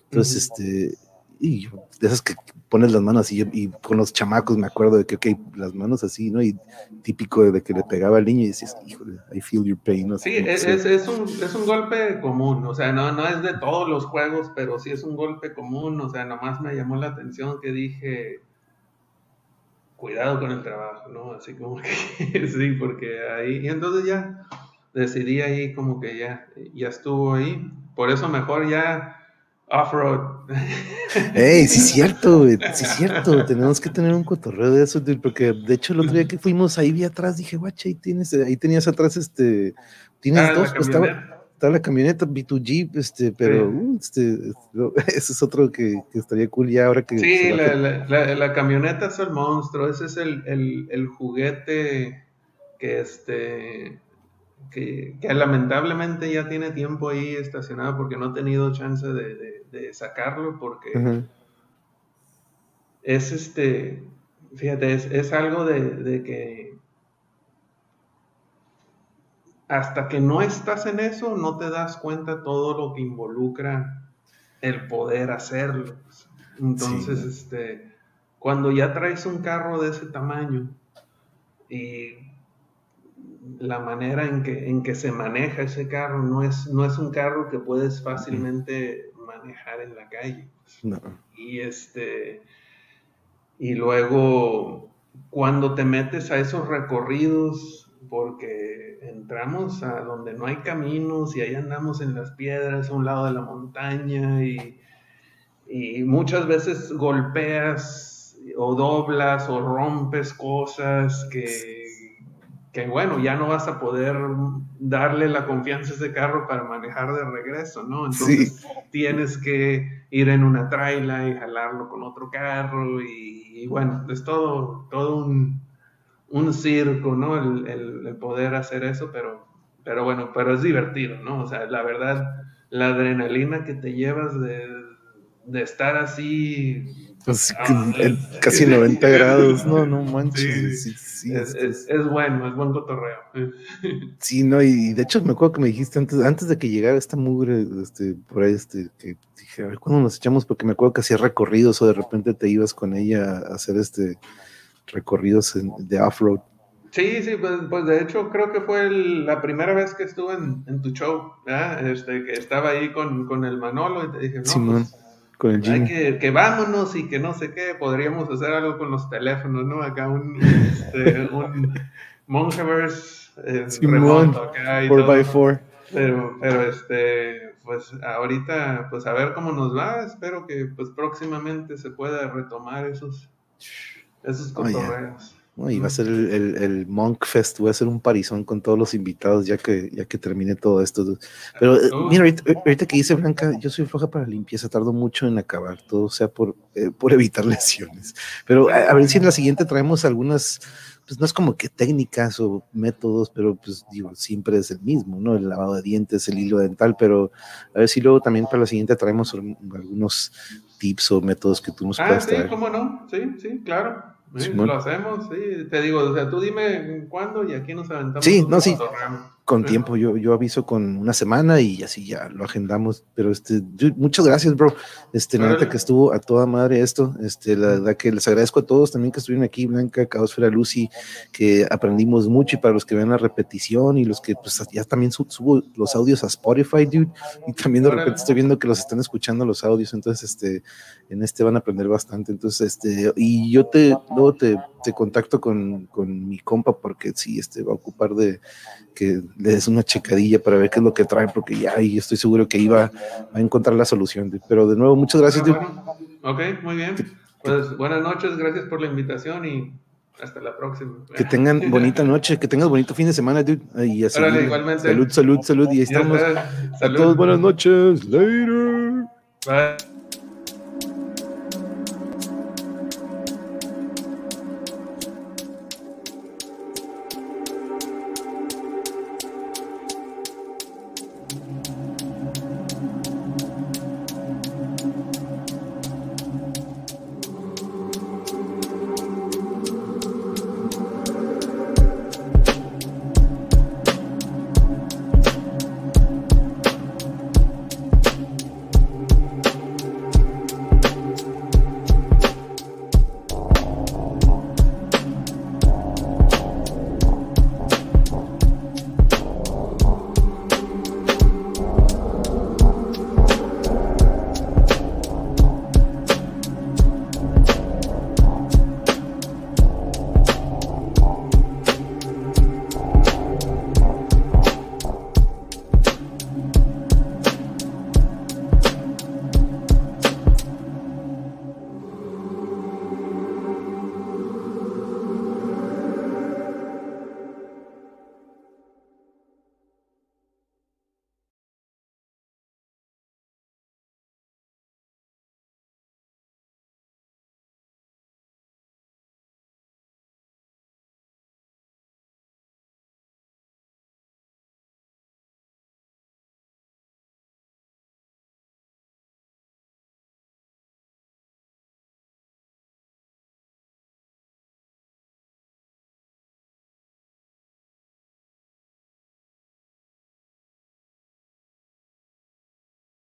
Entonces, este... Y de esas que pones las manos así, y con los chamacos me acuerdo de que, ok, las manos así, ¿no? Y típico de que le pegaba al niño y decías, híjole, I feel your pain. ¿no? Sí, es, es, un, es un golpe común, o sea, no, no es de todos los juegos, pero sí es un golpe común, o sea, nomás me llamó la atención que dije, cuidado con el trabajo, ¿no? Así como que, sí, porque ahí, y entonces ya decidí ahí como que ya, ya estuvo ahí, por eso mejor ya Off-road. Ey, sí es cierto, sí es cierto. Tenemos que tener un cotorreo de eso, porque de hecho el otro día que fuimos ahí vi atrás, dije, guacha, ahí tienes, ahí tenías atrás este, tienes ah, dos, pues estaba, estaba, la camioneta B2Jeep, este, pero uh, este, ese es otro que, que, estaría cool ya ahora que. Sí, la, la, la, camioneta es el monstruo, ese es el, el, el juguete que este que, que, lamentablemente ya tiene tiempo ahí estacionado porque no he tenido chance de, de sacarlo porque es este, fíjate, es, algo de, que hasta que no estás en eso, no te das cuenta todo lo que involucra el poder hacerlo. Entonces, este, cuando ya traes un carro de ese tamaño y la manera en que, en que se maneja ese carro no es, no es un carro que puedes fácilmente manejar en la calle. Y este y luego cuando te metes a esos recorridos, porque entramos a donde no hay caminos y ahí andamos en las piedras a un lado de la montaña y, y muchas veces golpeas o doblas o rompes cosas que que bueno, ya no vas a poder darle la confianza a ese carro para manejar de regreso, ¿no? Entonces tienes que ir en una traila y jalarlo con otro carro y, bueno, es todo, todo un, un circo, ¿no? El, el, poder hacer eso, pero, pero bueno, pero es divertido, ¿no? O sea, la verdad, la adrenalina que te llevas de, de estar así pues, ah, casi 90 grados, no, no manches. es, bueno, es buen cotorreo. Sí, no, y de hecho me acuerdo que me dijiste antes, antes de que llegara esta mugre, este, por ahí, este, que dije, a ver cuándo nos echamos, porque me acuerdo que hacía recorridos o de repente te ibas con ella a hacer este recorridos de off-road. Sí, sí, pues, pues, de hecho creo que fue la primera vez que estuve en, tu show, este, que estaba ahí con, con, el Manolo y te dije, no, pues, que, que, vámonos y que no sé qué, podríamos hacer algo con los teléfonos, ¿no? Acá un, este, un Mongeverse eh, remoto acá y 4x4. Pero, pero este, pues ahorita, pues a ver cómo nos va, espero que pues próximamente se pueda retomar esos, esos cotorreos. Y va a ser el, el, Monk Fest, voy a hacer un parizón con todos los invitados ya que, ya que termine todo esto. Pero eh, mira, ahorita, que dice Blanca, yo soy floja para limpieza, tardo mucho en acabar, todo sea por, eh, por evitar lesiones. Pero a, ver si en la siguiente traemos algunas, pues no es como que técnicas o métodos, pero pues digo, siempre es el mismo, ¿no? El lavado de dientes, el hilo dental, pero a ver si luego también para la siguiente traemos algunos tips o métodos que tú nos ah, puedas sí, cómo no, sí, sí, claro. Sí, lo hacemos, sí. Te digo, o sea, tú dime cuándo y aquí nos aventamos. Sí, no, sí. Con tiempo, yo, yo aviso con una semana y así ya lo agendamos. Pero este, muchas gracias, bro. Este, la neta que estuvo a toda madre esto. Este, la verdad que les agradezco a todos también que estuvieron aquí, Blanca, Caosfera Lucy, que aprendimos mucho y para los que ven la repetición y los que pues ya también subo los audios a Spotify, dude. Y también de repente estoy viendo que los están escuchando los audios. Entonces, este, en este van a aprender bastante. Entonces, este, y yo te, luego te, te contacto con, con mi compa porque sí, este va a ocupar de que le des una checadilla para ver qué es lo que trae, porque ya y estoy seguro que iba a encontrar la solución. Pero de nuevo, muchas gracias. Ah, ok, muy bien. Pues buenas noches, gracias por la invitación y hasta la próxima. Que tengan bonita noche, que tengan bonito fin de semana, dude. Y así, igualmente. Salud, salud, salud. Y ahí estamos. A todos buenas noches. Later. Bye.